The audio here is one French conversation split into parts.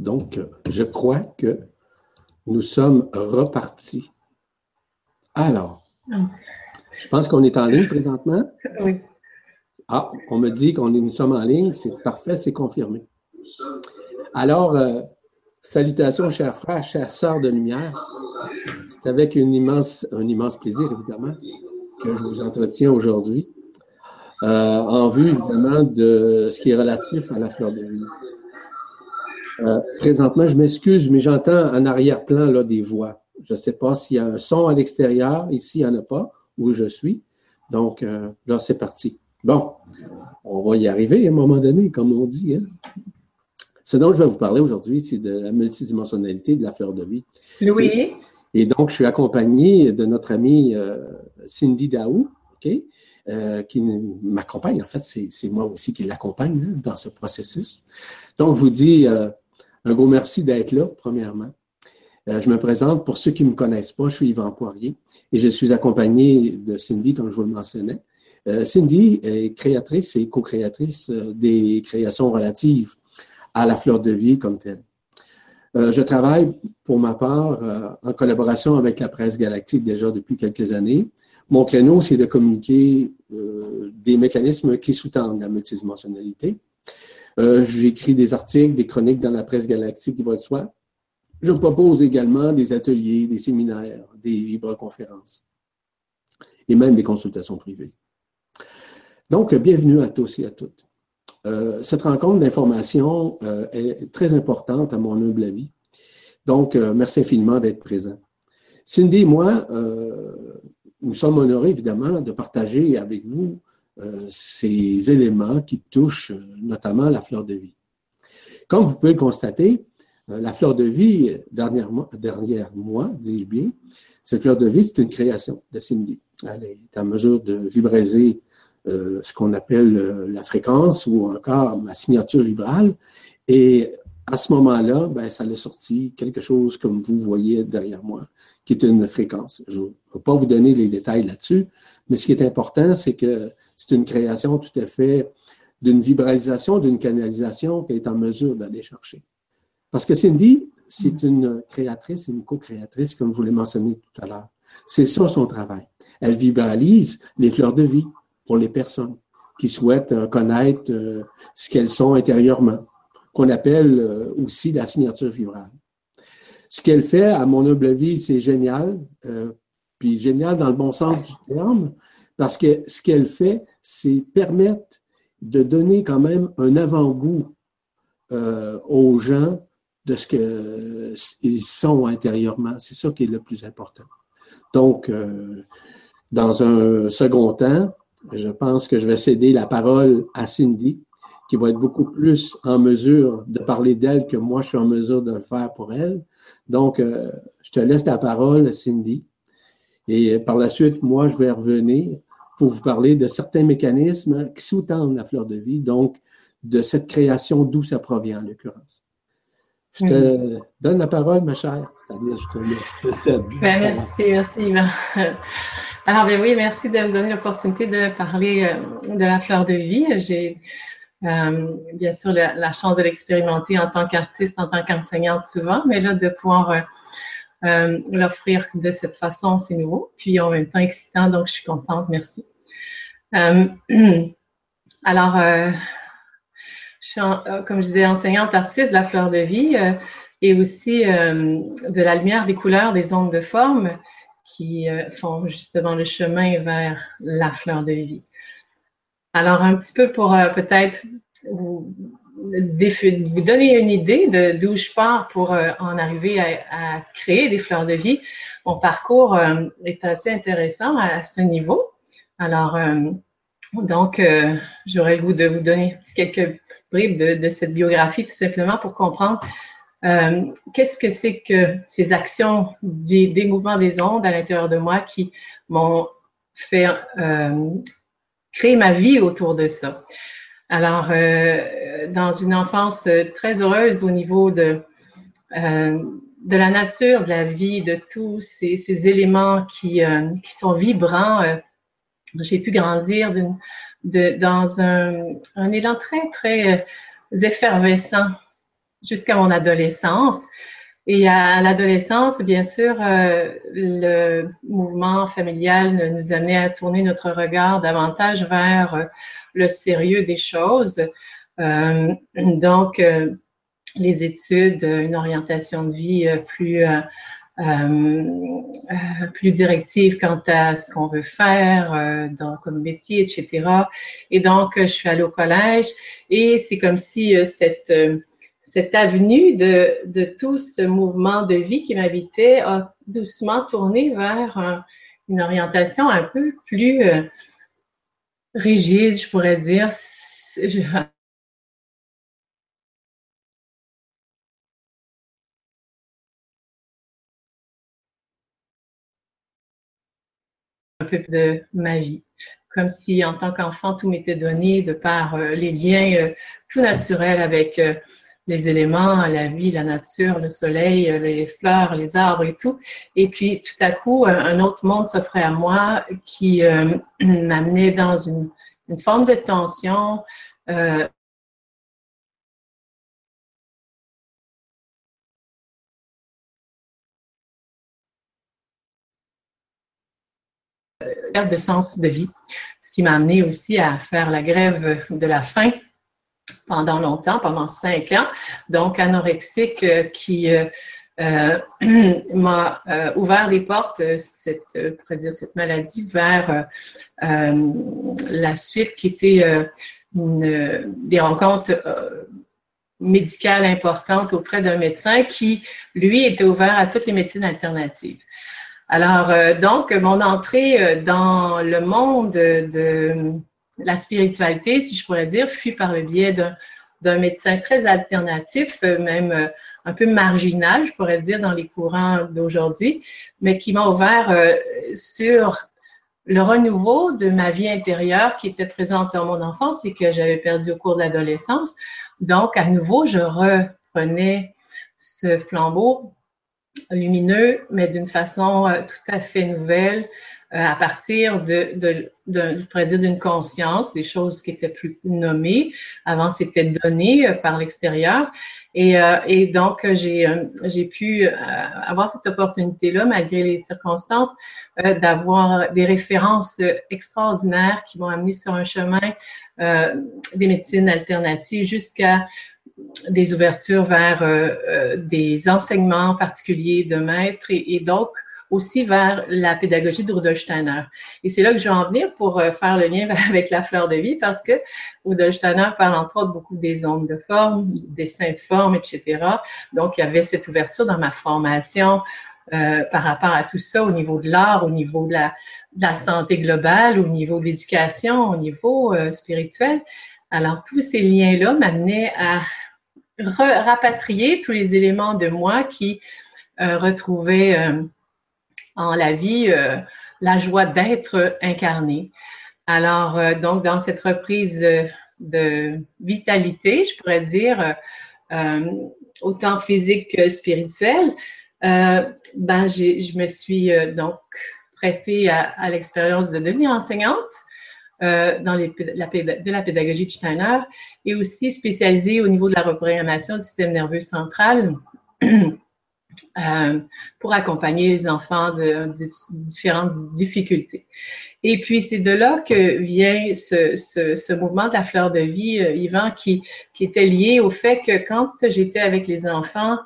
Donc, je crois que nous sommes repartis. Alors, je pense qu'on est en ligne présentement. Oui. Ah, on me dit qu'on nous sommes en ligne. C'est parfait, c'est confirmé. Alors, euh, salutations, chers frères, chères sœurs de lumière. C'est avec une immense, un immense plaisir, évidemment, que je vous entretiens aujourd'hui, euh, en vue, évidemment, de ce qui est relatif à la fleur de vie. Euh, présentement, je m'excuse, mais j'entends en arrière-plan là, des voix. Je ne sais pas s'il y a un son à l'extérieur. Ici, il n'y en a pas, où je suis. Donc, euh, là, c'est parti. Bon, on va y arriver à un moment donné, comme on dit. Hein? Ce dont je vais vous parler aujourd'hui, c'est de la multidimensionnalité de la fleur de vie. Oui. Et, donc, je suis accompagné de notre amie euh, Cindy Daou, OK? qui m'accompagne. En fait, c'est moi aussi qui l'accompagne hein, dans ce processus. Donc, je vous dis un gros merci d'être là, premièrement. Euh, je me présente pour ceux qui ne me connaissent pas, je suis Yvan Poirier et je suis accompagné de Cindy, comme je vous le mentionnais. Euh, Cindy est créatrice et co-créatrice euh, des créations relatives à la fleur de vie comme telle. je travaille pour ma part en collaboration avec la presse galactique déjà depuis quelques années. Mon créneau, c'est de communiquer des mécanismes qui sous-tendent la multidimensionnalité, euh, j'écris des articles, des chroniques dans la presse galactique qui va de soi. Je propose également des ateliers, des séminaires, des vibroconférences et même des consultations privées. Donc, bienvenue à tous et à toutes. Euh, cette rencontre d'information euh, est très importante à mon humble avis. Donc, merci infiniment d'être présent. Cindy et moi, nous sommes honorés évidemment de partager avec vous ces éléments qui touchent euh, notamment la fleur de vie. Comme vous pouvez le constater, euh, la fleur de vie, dernière, dernière mois, dis-je bien, cette fleur de vie, c'est une création de Cindy. Elle est en mesure de vibrer ce qu'on appelle la fréquence ou encore ma signature vibrale. Et à ce moment-là, ben, ça a sorti quelque chose comme vous voyez derrière moi, qui est une fréquence. Je ne vais pas vous donner les détails là-dessus, mais ce qui est important, c'est que c'est une création tout à fait d'une vibralisation, d'une canalisation qu'elle est en mesure d'aller chercher. Parce que Cindy, c'est une créatrice, une co-créatrice, comme vous l'avez mentionné tout à l'heure. C'est ça son travail. Elle vibralise les fleurs de vie pour les personnes qui souhaitent euh, connaître euh, ce qu'elles sont intérieurement, qu'on appelle euh, aussi la signature vibrale. Ce qu'elle fait, à mon humble avis, c'est génial, puis génial dans le bon sens du terme, parce que ce qu'elle fait, c'est permettre de donner quand même un avant-goût euh, aux gens de ce qu'ils sont intérieurement. C'est ça qui est le plus important. Donc, euh, dans un second temps, je pense que je vais céder la parole à Cindy, qui va être beaucoup plus en mesure de parler d'elle que moi, je suis en mesure de le faire pour elle. Donc, euh, je te laisse la parole, Cindy. Et par la suite, moi, je vais revenir pour vous parler de certains mécanismes qui sous-tendent la fleur de vie, donc de cette création d'où ça provient en l'occurrence. Je te donne la parole, ma chère, c'est-à-dire je te laisse, je te cède. Ben, merci, merci. Alors, ben oui, merci de me donner l'opportunité de parler euh, de la fleur de vie. J'ai euh, bien sûr la, chance de l'expérimenter en tant qu'artiste, en tant qu'enseignante souvent, mais là, de pouvoir euh, l'offrir de cette façon, c'est nouveau, puis en même temps excitant, donc je suis contente, merci. Euh, alors, euh, je suis, comme je disais, enseignante artiste de la fleur de vie et aussi de la lumière, des couleurs, des ondes de forme qui font justement le chemin vers la fleur de vie. Alors, un petit peu pour peut-être vous, vous donner une idée de d'où je pars pour en arriver à, créer des fleurs de vie. Mon parcours est assez intéressant à ce niveau. Alors, euh, donc, euh, j'aurais le goût de vous donner quelques bribes de, cette biographie, tout simplement pour comprendre euh, qu'est-ce que c'est que ces actions des, mouvements des ondes à l'intérieur de moi qui m'ont fait créer ma vie autour de ça. Alors, dans une enfance très heureuse au niveau de, de la nature, de la vie, de tous ces, éléments qui, qui sont vibrants, j'ai pu grandir dans un, élan très, très euh, effervescent jusqu'à mon adolescence. Et à l'adolescence, bien sûr, euh, le mouvement familial nous amenait à tourner notre regard davantage vers euh, le sérieux des choses. Euh, donc, les études, une orientation de vie plus plus directive quant à ce qu'on veut faire dans, comme métier, etc. Et donc, je suis allée au collège et c'est comme si cette cette avenue de, de, tout ce mouvement de vie qui m'habitait a doucement tourné vers une orientation un peu plus euh, rigide, je pourrais dire. de ma vie comme si en tant qu'enfant, tout m'était donné de par euh, les liens euh, tout naturels avec les éléments, la vie, la nature, le soleil, les fleurs, les arbres et tout. Et puis tout à coup, un autre monde s'offrait à moi qui euh, m'amenait dans une, forme de tension. Euh, de sens de vie, ce qui m'a amené aussi à faire la grève de la faim pendant longtemps, pendant cinq ans, donc anorexique euh, qui euh, euh, m'a ouvert les portes, cette, dire, cette maladie, vers la suite qui était des rencontres médicales importantes auprès d'un médecin qui, lui, était ouvert à toutes les médecines alternatives. Alors, donc, mon entrée dans le monde de la spiritualité, si je pourrais dire, fut par le biais d'un médecin très alternatif, euh, même euh, un peu marginal, je pourrais dire, dans les courants d'aujourd'hui, mais qui m'a ouvert euh, sur le renouveau de ma vie intérieure qui était présente dans mon enfance et que j'avais perdu au cours de l'adolescence. Donc, à nouveau, je reprenais ce flambeau lumineux, mais d'une façon tout à fait nouvelle, à partir de, de, de d'une conscience, des choses qui étaient plus nommées. Avant, c'était donné euh, par l'extérieur. Et, euh, et, donc, j'ai j'ai pu avoir cette opportunité-là, malgré les circonstances, d'avoir des références extraordinaires qui m'ont amené sur un chemin des médecines alternatives jusqu'à des ouvertures vers des enseignements particuliers de maîtres et, et donc aussi vers la pédagogie de Rudolf Steiner. Et c'est là que je vais en venir pour euh, faire le lien avec la fleur de vie parce que Rudolf Steiner parle entre autres beaucoup des ondes de forme, des saintes formes, etc. Donc, il y avait cette ouverture dans ma formation euh, par rapport à tout ça au niveau de l'art, au niveau de la, de santé globale, au niveau de l'éducation, au niveau euh, spirituel. Alors, tous ces liens-là m'amenaient à rapatrier tous les éléments de moi qui retrouvaient en la vie euh, la joie d'être incarné. Alors, euh, donc, dans cette reprise euh, de vitalité, je pourrais dire, autant physique que spirituelle, ben, je me suis donc prêtée à, l'expérience de devenir enseignante dans la, de la pédagogie de Steiner et aussi spécialisée au niveau de la reprogrammation du système nerveux central Euh, pour accompagner les enfants de, différentes difficultés. Et puis, c'est de là que vient ce, mouvement de la fleur de vie, euh, Yvan, qui, qui était lié au fait que quand j'étais avec les enfants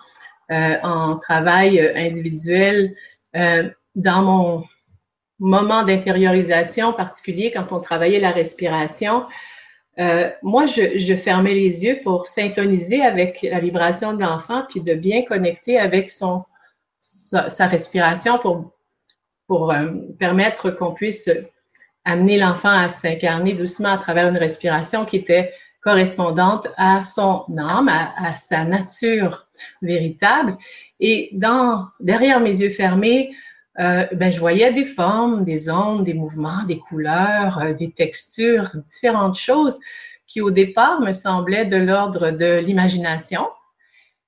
euh, en travail individuel, dans mon moment d'intériorisation particulier, quand on travaillait la respiration, euh, moi, je, je, fermais les yeux pour syntoniser avec la vibration de l'enfant, puis de bien connecter avec son, sa, respiration pour, pour euh, permettre qu'on puisse amener l'enfant à s'incarner doucement à travers une respiration qui était correspondante à son âme, à, à sa nature véritable. Et dans, derrière mes yeux fermés, euh, ben, je voyais des formes, des ondes, des mouvements, des couleurs, euh, des textures, différentes choses qui au départ me semblaient de l'ordre de l'imagination.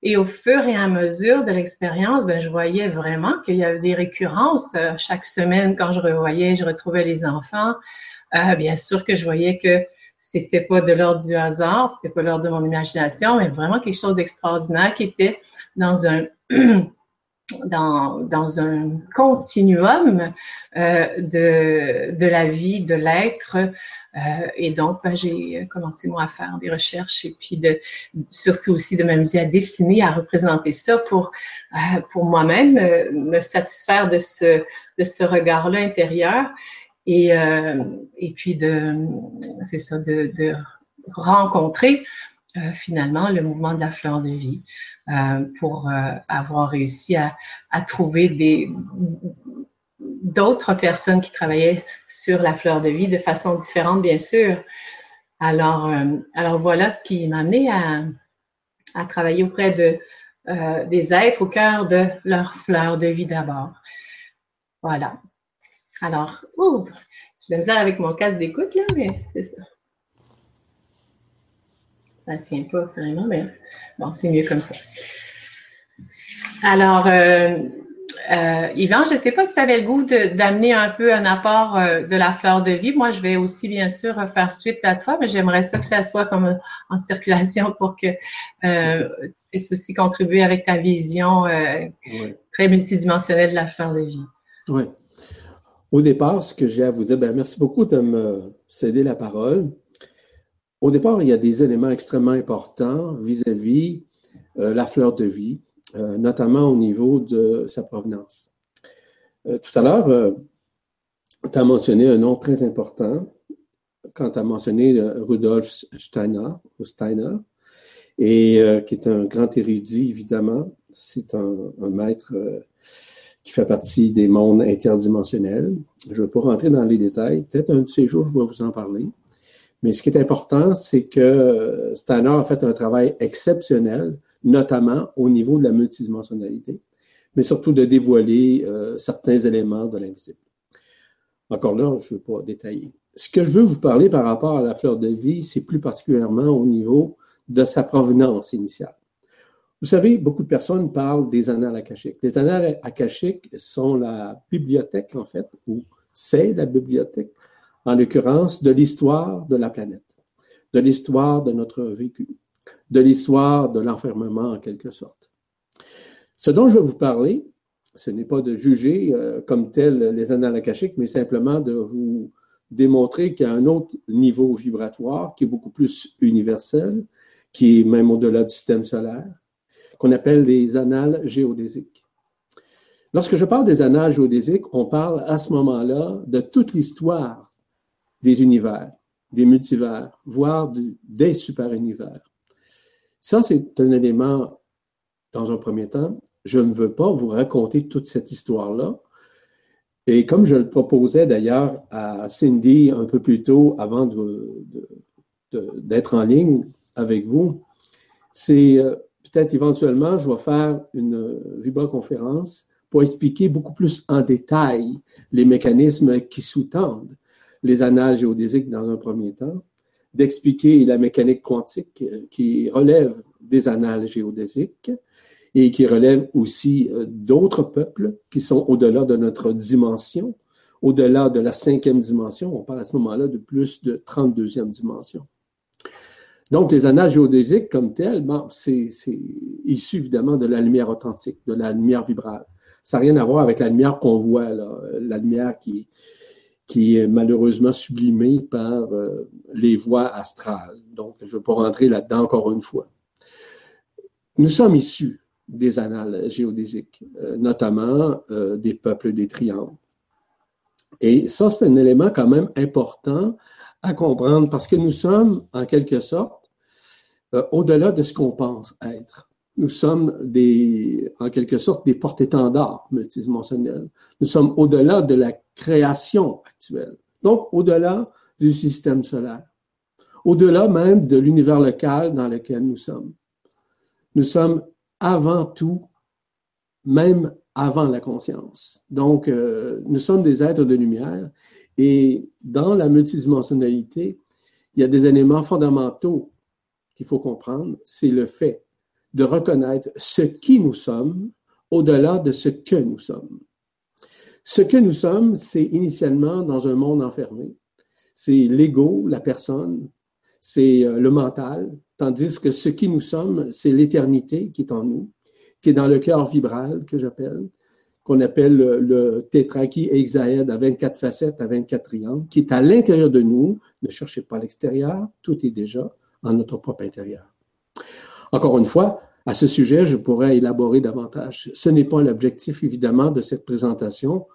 Et au fur et à mesure de l'expérience, ben, je voyais vraiment qu'il y avait des récurrences. Euh, chaque semaine, quand je revoyais, je retrouvais les enfants. bien sûr que je voyais que c'était pas de l'ordre du hasard, c'était pas l'ordre de mon imagination, mais vraiment quelque chose d'extraordinaire qui était dans un dans, un continuum euh, de, de la vie, de l'être. Euh, et donc, ben, j'ai commencé moi à faire des recherches et puis surtout aussi de m'amuser à dessiner, à représenter ça pour, euh, pour moi-même, me satisfaire de ce, de ce regard-là intérieur et, et puis de, c'est ça, de, de rencontrer euh, finalement le mouvement de la fleur de vie euh, pour euh, avoir réussi à, trouver d'autres personnes qui travaillaient sur la fleur de vie de façon différente, bien sûr. Alors, alors voilà ce qui m'a amené à, travailler auprès de, des êtres au cœur de leur fleur de vie d'abord. Voilà. Alors, ouh, j'ai de la avec mon casque d'écoute, là, mais c'est ça ça ne tient pas vraiment, mais bon, c'est mieux comme ça. Alors, euh, euh, Yvan, je ne sais pas si tu avais le goût d'amener un peu un apport euh, de la fleur de vie. Moi, je vais aussi, bien sûr, faire suite à toi, mais j'aimerais ça que ça soit comme en circulation pour que tu puisses aussi contribuer avec ta vision très multidimensionnelle de la fleur de vie. Oui. Au départ, ce que j'ai à vous dire, ben, merci beaucoup de me céder la parole. Au départ, il y a des éléments extrêmement importants vis-à-vis euh, la fleur de vie, euh, notamment au niveau de sa provenance. Euh, tout à l'heure, tu as mentionné un nom très important quand tu as mentionné Rudolf Steiner, ou Steiner et qui est un grand érudit, évidemment. C'est un, un, maître qui fait partie des mondes interdimensionnels. Je ne vais pas rentrer dans les détails. Peut-être un de ces jours, je vais vous en parler. Mais ce qui est important, c'est que Steiner a fait un travail exceptionnel, notamment au niveau de la multidimensionnalité, mais surtout de dévoiler euh, certains éléments de l'invisible. Encore là, je ne veux pas détailler. Ce que je veux vous parler par rapport à la fleur de vie, c'est plus particulièrement au niveau de sa provenance initiale. Vous savez, beaucoup de personnes parlent des annales akashiques. Les annales akashiques sont la bibliothèque, en fait, ou c'est la bibliothèque en l'occurrence de l'histoire de la planète, de l'histoire de notre vécu, de l'histoire de l'enfermement en quelque sorte. Ce dont je vais vous parler, ce n'est pas de juger euh, comme tel les annales akashiques, mais simplement de vous démontrer qu'il y a un autre niveau vibratoire qui est beaucoup plus universel, qui est même au-delà du système solaire, qu'on appelle les annales géodésiques. Lorsque je parle des annales géodésiques, on parle à ce moment-là de toute l'histoire des univers, des multivers, voire des super-univers. Ça, c'est un élément, dans un premier temps, je ne veux pas vous raconter toute cette histoire-là. Et comme je le proposais d'ailleurs à Cindy un peu plus tôt, avant d'être en ligne avec vous, c'est euh, peut-être éventuellement, je vais faire une vibra-conférence pour expliquer beaucoup plus en détail les mécanismes qui sous-tendent les annales géodésiques dans un premier temps, d'expliquer la mécanique quantique euh, qui relève des annales géodésiques et qui relève aussi euh, d'autres peuples qui sont au-delà de notre dimension, au-delà de la cinquième dimension. On parle à ce moment-là de plus de 32e dimension. Donc, les annales géodésiques comme telles, bon, c'est issu évidemment de la lumière authentique, de la lumière vibrale. Ça n'a rien à voir avec la lumière qu'on voit, là, la lumière qui, qui est malheureusement sublimé par euh, les voies astrales. Donc, je ne vais pas rentrer là-dedans encore une fois. Nous sommes issus des annales géodésiques, euh, notamment euh, des peuples des triangles. Et ça, c'est un élément quand même important à comprendre parce que nous sommes, en quelque sorte, au-delà de ce qu'on pense être. Nous sommes des, en quelque sorte des porte-étendards multidimensionnels. Nous sommes au-delà de la création actuelle. Donc, au-delà du système solaire. Au-delà même de l'univers local dans lequel nous sommes. Nous sommes avant tout, même avant la conscience. Donc, euh, nous sommes des êtres de lumière et dans la multidimensionnalité, il y a des éléments fondamentaux qu'il faut comprendre. C'est le fait de reconnaître ce qui nous sommes au-delà de ce que nous sommes. Ce que nous sommes, c'est initialement dans un monde enfermé. C'est l'ego, la personne, c'est euh, le mental, tandis que ce qui nous sommes, c'est l'éternité qui est en nous, qui est dans le cœur vibral que j'appelle, qu'on appelle le, le hexaède à 24 facettes, à 24 triangles, qui est à l'intérieur de nous. Ne cherchez pas l'extérieur, tout est déjà en notre propre intérieur. Encore une fois, à ce sujet, je pourrais élaborer davantage. Ce n'est pas l'objectif, évidemment, de cette présentation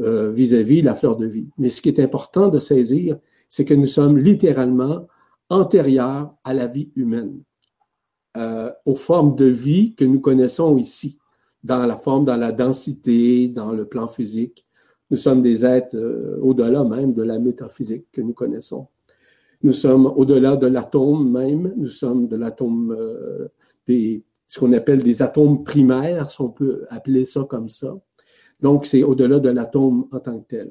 euh, vis-à-vis la fleur de vie. Mais ce qui est important de saisir, c'est que nous sommes littéralement antérieurs à la vie humaine, euh, aux formes de vie que nous connaissons ici, dans la forme, dans la densité, dans le plan physique. Nous sommes des êtres euh, au-delà même de la métaphysique que nous connaissons. Nous sommes au-delà de l'atome même, nous sommes de l'atome des ce qu'on appelle des atomes primaires, si on peut appeler ça comme ça. Donc, c'est au-delà de l'atome en tant que tel.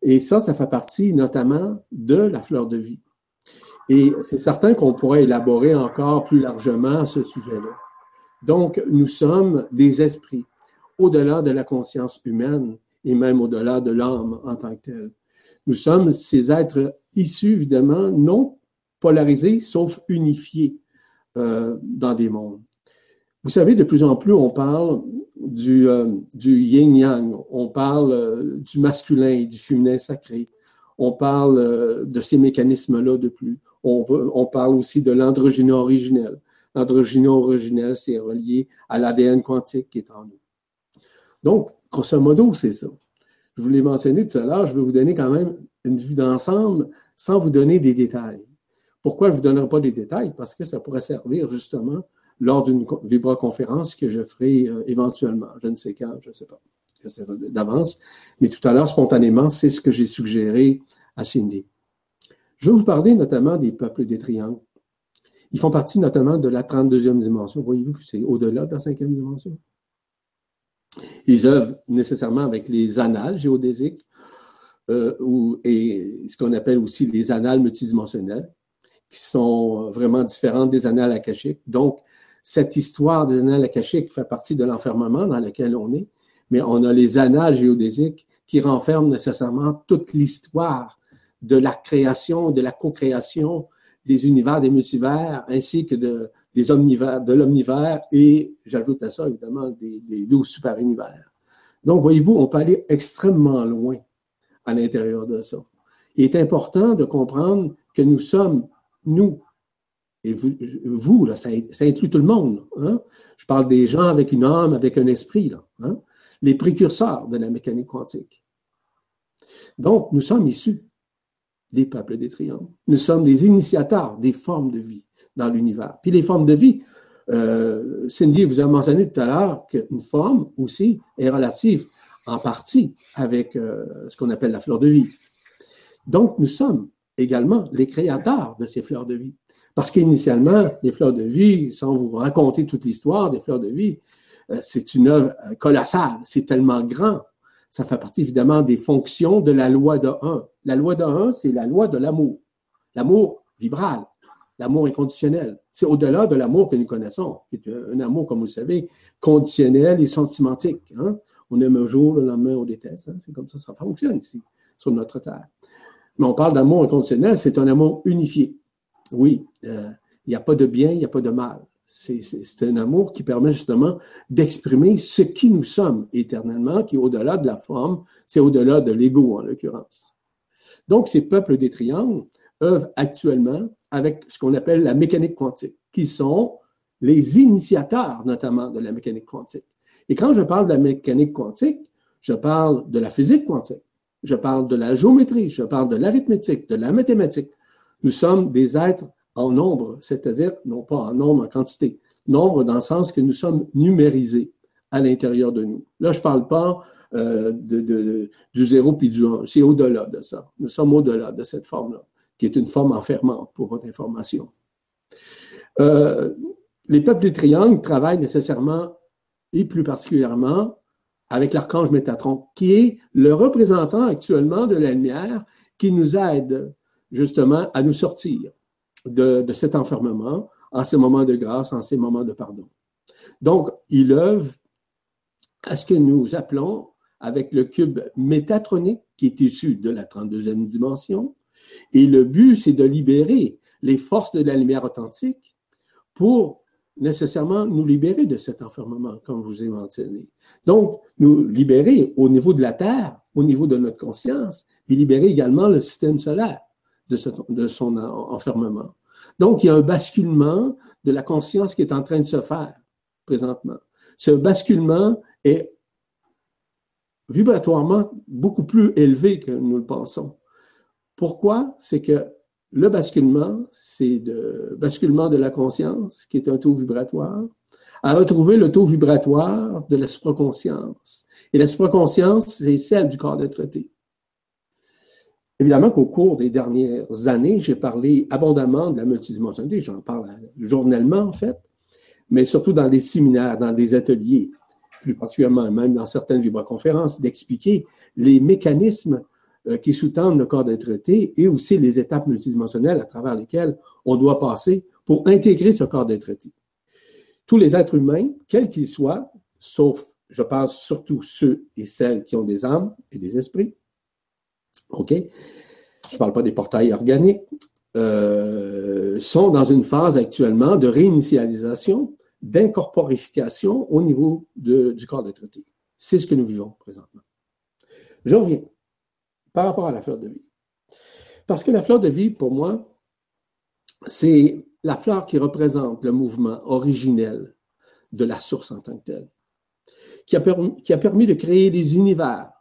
Et ça, ça fait partie notamment de la fleur de vie. Et c'est certain qu'on pourrait élaborer encore plus largement ce sujet-là. Donc, nous sommes des esprits, au-delà de la conscience humaine et même au-delà de l'âme en tant que tel. Nous sommes ces êtres issus, évidemment, non polarisés, sauf unifiés euh, dans des mondes. Vous savez, de plus en plus, on parle du, euh, yin-yang, on parle euh, du masculin et du féminin sacré, on parle euh, de ces mécanismes-là de plus. On, on parle aussi de l'androgyne originel. L'androgyne originel, c'est relié à l'ADN quantique qui est en nous. Donc, grosso modo, c'est ça. Je vous l'ai mentionné tout à l'heure, je vais vous donner quand même une vue d'ensemble sans vous donner des détails. Pourquoi je ne vous donnerai pas des détails? Parce que ça pourrait servir justement lors d'une vibra-conférence que je ferai euh, éventuellement. Je ne sais quand, je ne sais pas. D'avance. Mais tout à l'heure, spontanément, c'est ce que j'ai suggéré à Cindy. Je vais vous parler notamment des peuples des triangles. Ils font partie notamment de la 32e dimension. Voyez-vous que c'est au-delà de la cinquième dimension? Ils œuvrent nécessairement avec les annales géodésiques euh, ou, et ce qu'on appelle aussi les annales multidimensionnelles, qui sont vraiment différentes des annales akashiques. Donc, cette histoire des annales akashiques fait partie de l'enfermement dans lequel on est, mais on a les annales géodésiques qui renferment nécessairement toute l'histoire de la création, de la co-création des univers, des multivers, ainsi que de, l'omnivers et, j'ajoute à ça évidemment, des, des douze super-univers. Donc, voyez-vous, on peut aller extrêmement loin à l'intérieur de ça. Il est important de comprendre que nous sommes, nous, et vous, là, ça, inclut tout le monde. Hein. Je parle des gens avec une âme, avec un esprit, là, hein. les précurseurs de la mécanique quantique. Donc, nous sommes issus des peuples des triangles. Nous sommes des initiateurs des formes de vie dans l'univers. Puis les formes de vie, euh, Cindy vous a mentionné tout à l'heure qu'une forme aussi est relative en partie avec euh, ce qu'on appelle la fleur de vie. Donc, nous sommes également les créateurs de ces fleurs de vie. Parce qu'initialement, les fleurs de vie, sans vous raconter toute l'histoire des fleurs de vie, euh, c'est une œuvre euh, colossale, c'est tellement grand. Ça fait partie évidemment des fonctions de la loi de 1. La loi de 1, c'est la loi de l'amour. L'amour vibral, l'amour inconditionnel. C'est au-delà de l'amour que nous connaissons, qui est un amour, comme vous le savez, conditionnel et sentimentique. Hein. On aime un jour, le lendemain, on déteste. Hein. C'est comme ça ça fonctionne ici, sur notre terre. Mais on parle d'amour inconditionnel, c'est un amour unifié. Oui, euh, il n'y a pas de bien, il n'y a pas de mal. C'est un amour qui permet justement d'exprimer ce qui nous sommes éternellement, qui est au-delà de la forme, c'est au-delà de l'ego en l'occurrence. Donc, ces peuples des triangles œuvrent actuellement avec ce qu'on appelle la mécanique quantique, qui sont les initiateurs notamment de la mécanique quantique. Et quand je parle de la mécanique quantique, je parle de la physique quantique, je parle de la géométrie, je parle de l'arithmétique, de la mathématique, nous sommes des êtres en nombre, c'est-à-dire non pas en nombre, en quantité. Nombre dans le sens que nous sommes numérisés à l'intérieur de nous. Là, je ne parle pas euh, de, du zéro puis du un. C'est au-delà de ça. Nous sommes au-delà de cette forme-là, qui est une forme enfermante pour votre information. Euh, les peuples du triangle travaillent nécessairement et plus particulièrement avec l'archange Métatron, qui est le représentant actuellement de la lumière qui nous aide justement à nous sortir de, cet enfermement en ces moments de grâce, en ces moments de pardon. Donc, il œuvre à ce que nous appelons, avec le cube métatronique qui est issu de la 32e dimension, Et le but, c'est de libérer les forces de la lumière authentique pour nécessairement nous libérer de cet enfermement, comme je vous ai mentionné. Donc, nous libérer au niveau de la Terre, au niveau de notre conscience, et libérer également le système solaire de, de son enfermement. Donc, il y a un basculement de la conscience qui est en train de se faire présentement. Ce basculement est vibratoirement beaucoup plus élevé que nous le pensons. Pourquoi? C'est que le basculement, c'est le basculement de la conscience, qui est un taux vibratoire, à retrouver le taux vibratoire de l'esprit-conscience. Et l'esprit-conscience, c'est celle du corps d'être traité. Évidemment qu'au cours des dernières années, j'ai parlé abondamment de la multidimensionnalité, j'en parle journellement en fait, mais surtout dans des séminaires, dans des ateliers, plus particulièrement même dans certaines vibroconférences, d'expliquer les mécanismes euh, qui sous-tendent le corps d'être traité et aussi les étapes multidimensionnelles à travers lesquelles on doit passer pour intégrer ce corps d'être traité. Tous les êtres humains, quels qu'ils soient, sauf, je pense surtout ceux et celles qui ont des âmes et des esprits, OK? Je ne parle pas des portails organiques, euh, sont dans une phase actuellement de réinitialisation, d'incorporification au niveau du corps de traité. C'est ce que nous vivons présentement. Je reviens par rapport à la fleur de vie. Parce que la fleur de vie, pour moi, c'est la fleur qui représente le mouvement originel de la source en tant que telle, qui a permis, qui a permis de créer les univers,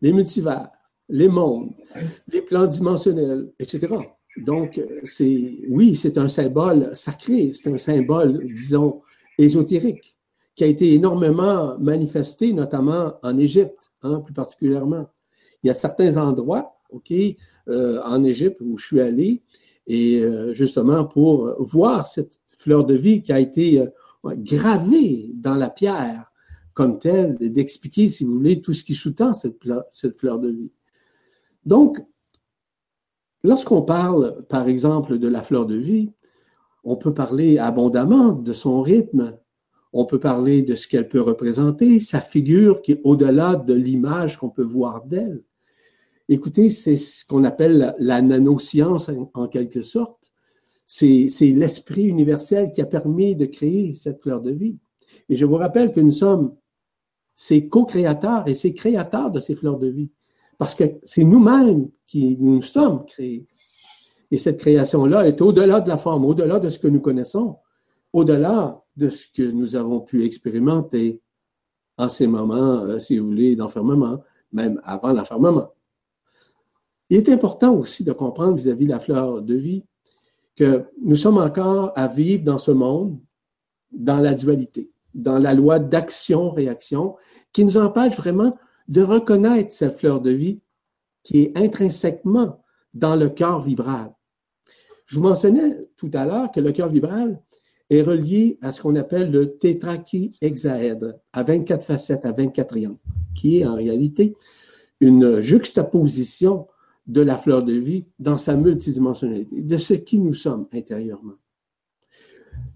les multivers, les mondes, les plans dimensionnels, etc. Donc, c'est, oui, c'est un symbole sacré, c'est un symbole, disons, ésotérique, qui a été énormément manifesté, notamment en Égypte, hein, plus particulièrement. Il y a certains endroits, OK, euh, en Égypte où je suis allé, et euh, justement pour voir cette fleur de vie qui a été euh, gravée dans la pierre comme telle, d'expliquer, si vous voulez, tout ce qui sous-tend cette, cette fleur de vie. Donc, lorsqu'on parle, par exemple, de la fleur de vie, on peut parler abondamment de son rythme, on peut parler de ce qu'elle peut représenter, sa figure qui est au-delà de l'image qu'on peut voir d'elle. Écoutez, c'est ce qu'on appelle la, nanoscience en, quelque sorte. C'est l'esprit universel qui a permis de créer cette fleur de vie. Et je vous rappelle que nous sommes ces co-créateurs et ces créateurs de ces fleurs de vie. Parce que c'est nous-mêmes qui nous sommes créés. Et cette création-là est au-delà de la forme, au-delà de ce que nous connaissons, au-delà de ce que nous avons pu expérimenter en ces moments, euh, si vous voulez, d'enfermement, même avant l'enfermement. Il est important aussi de comprendre vis-à-vis de la fleur de vie que nous sommes encore à vivre dans ce monde, dans la dualité, dans la loi d'action-réaction, qui nous empêche vraiment de reconnaître cette fleur de vie qui est intrinsèquement dans le cœur vibral. Je vous mentionnais tout à l'heure que le cœur vibral est relié à ce qu'on appelle le tétrachihexaèdre, à 24 facettes, à 24 triangles, qui est en réalité une juxtaposition de la fleur de vie dans sa multidimensionnalité, de ce qui nous sommes intérieurement.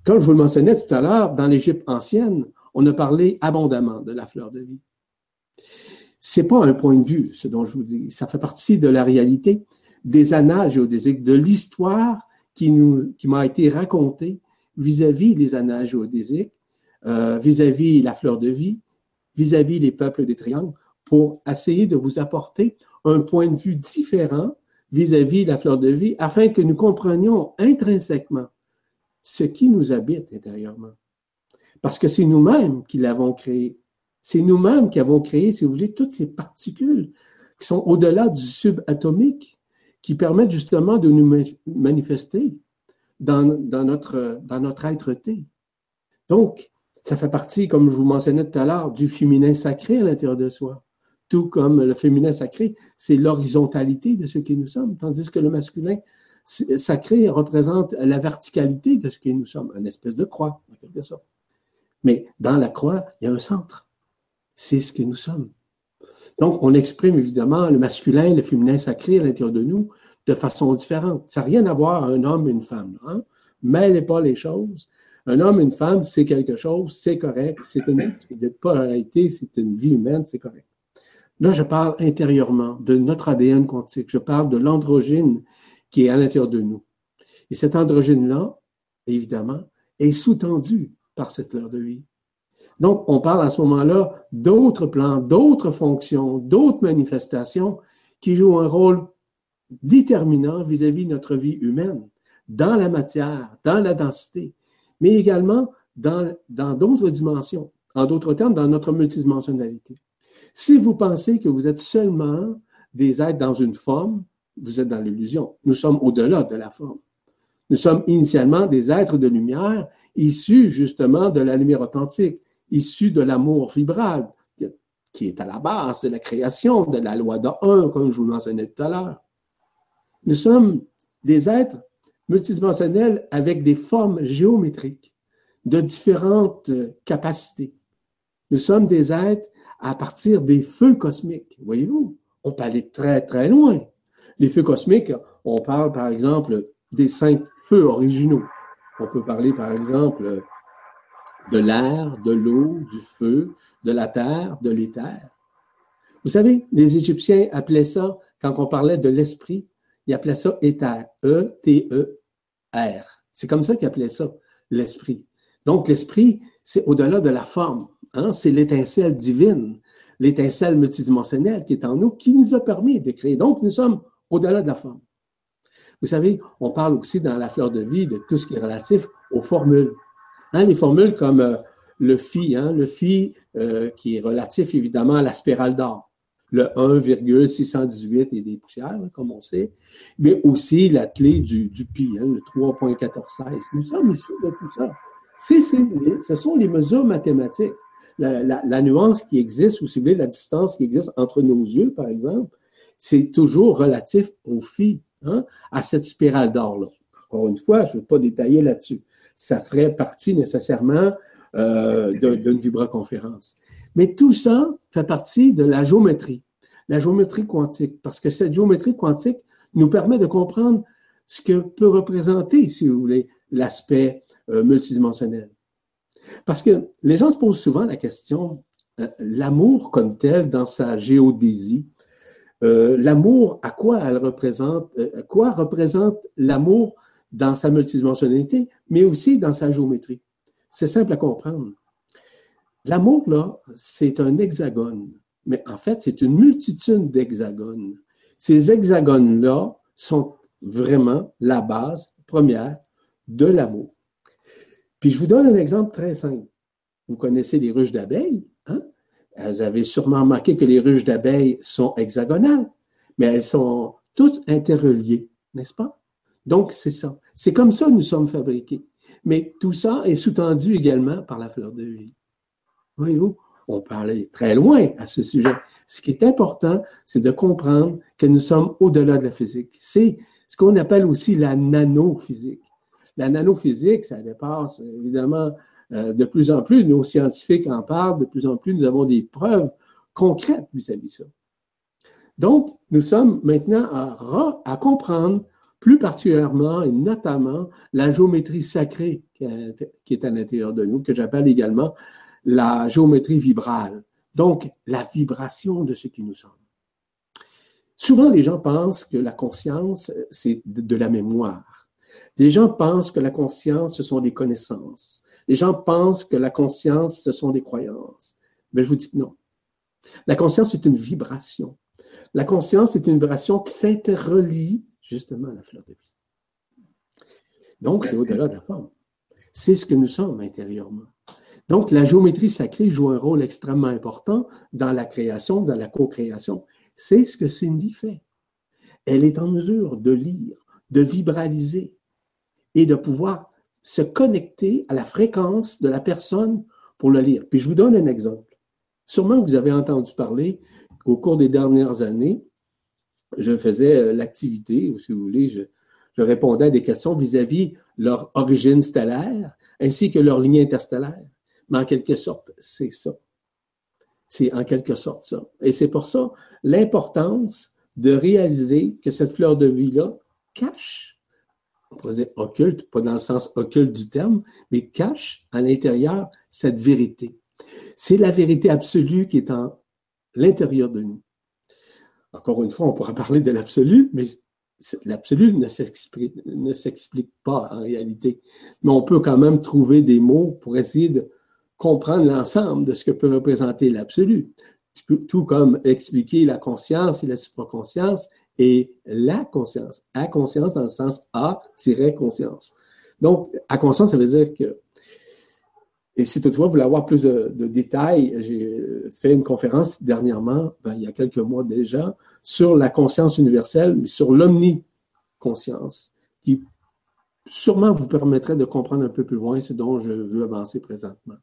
Comme je vous le mentionnais tout à l'heure, dans l'Égypte ancienne, on a parlé abondamment de la fleur de vie. C'est pas un point de vue, ce dont je vous dis. Ça fait partie de la réalité des annales géodésiques, de l'histoire qui m'a été racontée vis-à-vis des annales géodésiques, euh, vis-à-vis la fleur de vie, vis-à-vis les peuples des triangles, pour essayer de vous apporter un point de vue différent vis-à-vis la fleur de vie, afin que nous comprenions intrinsèquement ce qui nous habite intérieurement. Parce que c'est nous-mêmes qui l'avons créé. C'est nous-mêmes qui avons créé, si vous voulez, toutes ces particules qui sont au-delà du subatomique, qui permettent justement de nous manifester dans, notre, notre être-té. Donc, ça fait partie, comme je vous mentionnais tout à l'heure, du féminin sacré à l'intérieur de soi. Tout comme le féminin sacré, c'est l'horizontalité de ce que nous sommes, tandis que le masculin sacré représente la verticalité de ce que nous sommes, une espèce de croix, en quelque sorte. Mais dans la croix, il y a un centre c'est ce que nous sommes. Donc, on exprime évidemment le masculin, le féminin sacré à l'intérieur de nous de façon différente. Ça n'a rien à voir un homme et une femme. Hein? Mêlez pas les choses. Un homme et une femme, c'est quelque chose, c'est correct, c'est une, pas réalité, c'est une vie humaine, c'est correct. Là, je parle intérieurement de notre ADN quantique. Je parle de l'androgyne qui est à l'intérieur de nous. Et cet androgyne-là, évidemment, est sous-tendu par cette fleur de vie. Donc, on parle à ce moment-là d'autres plans, d'autres fonctions, d'autres manifestations qui jouent un rôle déterminant vis-à-vis de notre vie humaine, dans la matière, dans la densité, mais également dans d'autres dimensions. En d'autres termes, dans notre multidimensionnalité. Si vous pensez que vous êtes seulement des êtres dans une forme, vous êtes dans l'illusion. Nous sommes au-delà de la forme. Nous sommes initialement des êtres de lumière issus justement de la lumière authentique, issus de l'amour vibral, qui est à la base de la création, de la loi de un, comme je vous mentionnais tout à l'heure. Nous sommes des êtres multidimensionnels avec des formes géométriques de différentes capacités. Nous sommes des êtres à partir des feux cosmiques. Voyez-vous, on peut aller très, très loin. Les feux cosmiques, on parle par exemple des cinq feux originaux. On peut parler par exemple de l'air, de l'eau, du feu, de la terre, de l'éther. Vous savez, les Égyptiens appelaient ça, quand on parlait de l'esprit, ils appelaient ça éther, E-T-E-R. C'est comme ça qu'ils appelaient ça, l'esprit. Donc, l'esprit, c'est au-delà de la forme. Hein? C'est l'étincelle divine, l'étincelle multidimensionnelle qui est en nous, qui nous a permis de créer. Donc, nous sommes au-delà de la forme. Vous savez, on parle aussi dans la fleur de vie de tout ce qui est relatif aux formules. Hein, les formules comme euh, le phi, hein, le phi euh, qui est relatif évidemment à la spirale d'or, le 1,618 et des poussières, comme on sait, mais aussi la clé du, pi, hein, le 3,1416. Nous sommes issus de tout ça. C'est, ce sont les mesures mathématiques. La, nuance qui existe, ou si vous voulez, la distance qui existe entre nos yeux, par exemple, c'est toujours relatif au phi, hein, à cette spirale d'or-là. Encore une fois, je ne vais pas détailler là-dessus ça ferait partie nécessairement euh, d'une vibroconférence. Mais tout ça fait partie de la géométrie, la géométrie quantique, parce que cette géométrie quantique nous permet de comprendre ce que peut représenter, si vous voulez, l'aspect euh, multidimensionnel. Parce que les gens se posent souvent la question, euh, l'amour comme tel dans sa géodésie, euh, l'amour, à quoi elle représente, quoi représente l'amour dans sa multidimensionnalité, mais aussi dans sa géométrie. C'est simple à comprendre. L'amour, là, c'est un hexagone, mais en fait, c'est une multitude d'hexagones. Ces hexagones-là sont vraiment la base première de l'amour. Puis je vous donne un exemple très simple. Vous connaissez les ruches d'abeilles, hein? Vous avez sûrement remarqué que les ruches d'abeilles sont hexagonales, mais elles sont toutes interreliées, n'est-ce pas? Donc, c'est ça. C'est comme ça que nous sommes fabriqués. Mais tout ça est sous-tendu également par la fleur de vie. Voyez-vous, on peut aller très loin à ce sujet. Ce qui est important, c'est de comprendre que nous sommes au-delà de la physique. C'est ce qu'on appelle aussi la nanophysique. La nanophysique, ça dépasse évidemment euh, de plus en plus, nos scientifiques en parlent, de plus en plus, nous avons des preuves concrètes vis-à-vis de ça. Donc, nous sommes maintenant à, à comprendre plus particulièrement et notamment la géométrie sacrée qui est à l'intérieur de nous, que j'appelle également la géométrie vibrale, donc la vibration de ce qui nous sommes. Souvent, les gens pensent que la conscience, c'est de la mémoire. Les gens pensent que la conscience, ce sont des connaissances. Les gens pensent que la conscience, ce sont des croyances. Mais je vous dis non. La conscience, c'est une vibration. La conscience, c'est une vibration qui s'interrelie justement la fleur de vie. Donc, c'est au-delà de la forme. C'est ce que nous sommes intérieurement. Donc, la géométrie sacrée joue un rôle extrêmement important dans la création, dans la co-création. C'est ce que Cindy fait. Elle est en mesure de lire, de vibraliser et de pouvoir se connecter à la fréquence de la personne pour le lire. Puis je vous donne un exemple. Sûrement vous avez entendu parler qu'au cours des dernières années, je faisais euh, l'activité, ou si vous voulez, je, répondais à des questions vis-à-vis leur origine stellaire ainsi que leur ligne interstellaire. Mais en quelque sorte, c'est ça. C'est en quelque sorte ça. Et c'est pour ça l'importance de réaliser que cette fleur de vie-là cache, on pourrait dire occulte, pas dans le sens occulte du terme, mais cache à l'intérieur cette vérité. C'est la vérité absolue qui est en l'intérieur de nous. Encore une fois, on pourra parler de l'absolu, mais l'absolu ne s'explique pas en réalité. Mais on peut quand même trouver des mots pour essayer de comprendre l'ensemble de ce que peut représenter l'absolu. Tout comme expliquer la conscience et la supraconscience et la conscience. À conscience dans le sens A-conscience. Donc, à conscience, ça veut dire que et si toutefois vous voulez avoir plus de, détails, j'ai fait une conférence dernièrement, ben, il y a quelques mois déjà, sur la conscience universelle, mais sur l'omniconscience, qui sûrement vous permettrait de comprendre un peu plus loin ce dont je veux avancer présentement.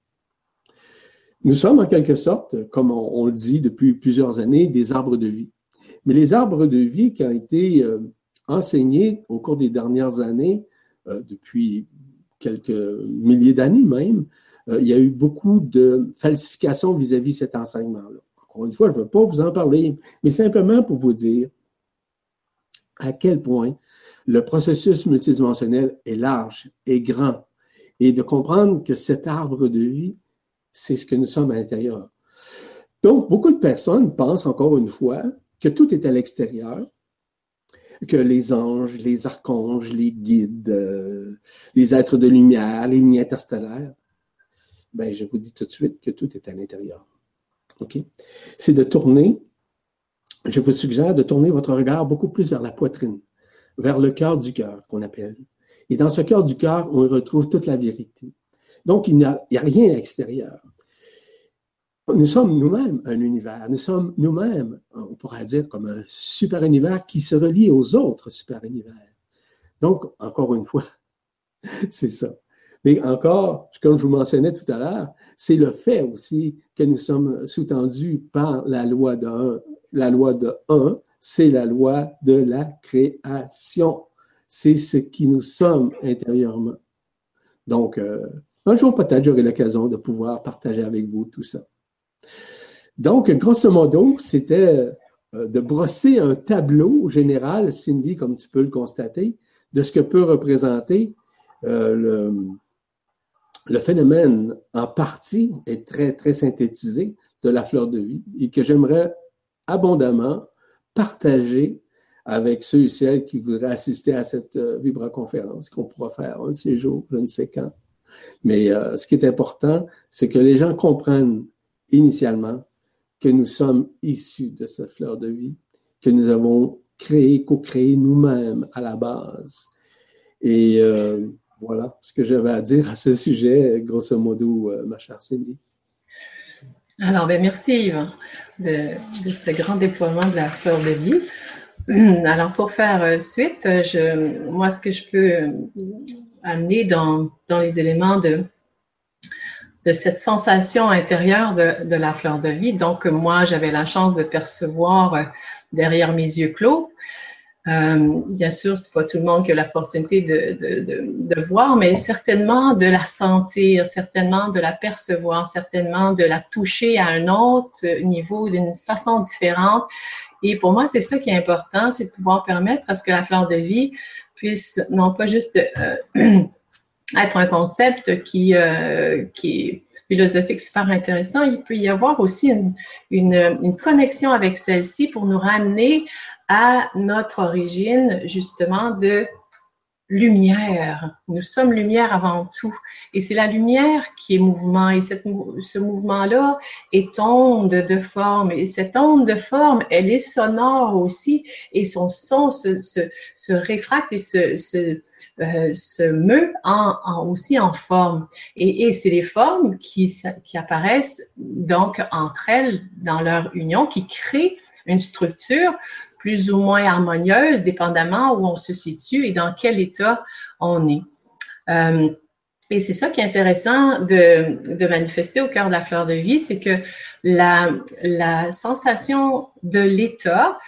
Nous sommes en quelque sorte, comme on, le dit depuis plusieurs années, des arbres de vie. Mais les arbres de vie qui ont été euh, enseignés au cours des dernières années, euh, depuis quelques milliers d'années même, il y a eu beaucoup de falsifications vis-à-vis de cet enseignement-là. Encore une fois, je ne veux pas vous en parler, mais simplement pour vous dire à quel point le processus multidimensionnel est large et grand, et de comprendre que cet arbre de vie, c'est ce que nous sommes à l'intérieur. Donc, beaucoup de personnes pensent encore une fois que tout est à l'extérieur, que les anges, les archanges, les guides, euh, les êtres de lumière, les lignes interstellaires, ben, je vous dis tout de suite que tout est à l'intérieur. C'est de tourner, je vous suggère de tourner votre regard beaucoup plus vers la poitrine, vers le cœur du cœur qu'on appelle. Et dans ce cœur du cœur, on retrouve toute la vérité. Donc, il n'y a, rien à l'extérieur. Nous sommes nous-mêmes un univers. Nous sommes nous-mêmes, on pourrait dire, comme un super univers qui se relie aux autres super univers. Donc, encore une fois, c'est ça. Mais encore, comme je vous mentionnais tout à l'heure, c'est le fait aussi que nous sommes sous-tendus par la loi de 1. La loi de 1, c'est la loi de la création. C'est ce qui nous sommes intérieurement. Donc, euh, un jour peut-être j'aurai l'occasion de pouvoir partager avec vous tout ça. Donc, grosso modo, c'était euh, de brosser un tableau général, Cindy, comme tu peux le constater, de ce que peut représenter euh, le, le phénomène, en partie, est très, très synthétisé de la fleur de vie et que j'aimerais abondamment partager avec ceux et celles qui voudraient assister à cette euh, vibra-conférence qu'on pourra faire un de ces jours, je ne sais quand. Mais euh, ce qui est important, c'est que les gens comprennent initialement que nous sommes issus de cette fleur de vie, que nous avons créé, co-créé nous-mêmes à la base. Et euh, voilà ce que j'avais à dire à ce sujet, grosso modo, euh, ma chère Cindy. Alors, ben, merci Yves de, ce grand déploiement de la fleur de vie. Alors, pour faire euh, suite, moi, ce que je peux euh, amener dans, les éléments de, de cette sensation intérieure de, de, la fleur de vie. Donc, moi, j'avais la chance de percevoir derrière mes yeux clos euh, bien sûr, c'est pas tout le monde qui a l'opportunité de, de, de, voir, mais certainement de la sentir, certainement de la percevoir, certainement de la toucher à un autre niveau d'une façon différente. Et pour moi, c'est ça qui est important, c'est de pouvoir permettre à ce que la fleur de vie puisse non pas juste euh, être un concept qui, euh, qui est philosophique super intéressant, il peut y avoir aussi une, une connexion avec celle-ci pour nous ramener à notre origine justement de lumière. Nous sommes lumière avant tout. Et c'est la lumière qui est mouvement. Et cette, ce mouvement-là est onde de forme. Et cette onde de forme, elle est sonore aussi. Et son son se, se, réfracte et se, se, euh, se meut aussi en forme. Et, et c'est les formes qui, qui apparaissent donc entre elles dans leur union, qui créent une structure plus ou moins harmonieuse, dépendamment où on se situe et dans quel état on est. Euh, et c'est ça qui est intéressant de, de, manifester au cœur de la fleur de vie, c'est que la, la, sensation de l'état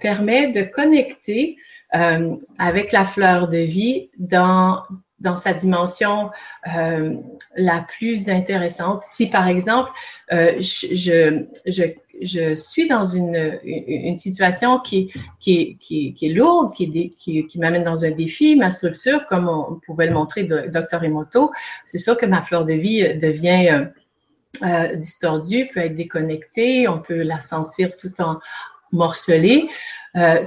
permet de connecter euh, avec la fleur de vie dans, dans sa dimension euh, la plus intéressante. Si par exemple, euh, je, je, je, suis dans une, une situation qui, qui, qui, qui est lourde, qui, qui, m'amène dans un défi, ma structure, comme on pouvait le montrer Dr. Emoto, c'est sûr que ma fleur de vie devient euh, euh, distordue, peut être déconnectée, on peut la sentir tout en morcelée.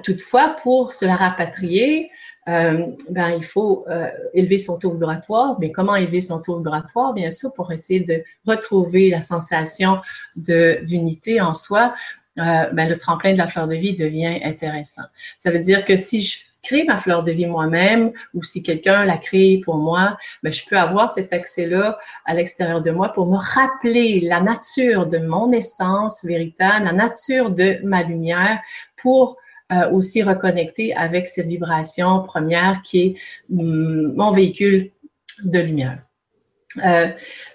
Toutefois, pour se la rapatrier, euh, ben, il faut euh, élever son taux vibratoire. Mais comment élever son taux vibratoire? Bien sûr, pour essayer de retrouver la sensation d'unité en soi, euh, ben, le tremplin de la fleur de vie devient intéressant. Ça veut dire que si je crée ma fleur de vie moi-même ou si quelqu'un l'a créée pour moi, ben, je peux avoir cet accès-là à l'extérieur de moi pour me rappeler la nature de mon essence véritable, la nature de ma lumière pour euh, aussi reconnecter avec cette vibration première qui est mm, mon véhicule de lumière. Euh,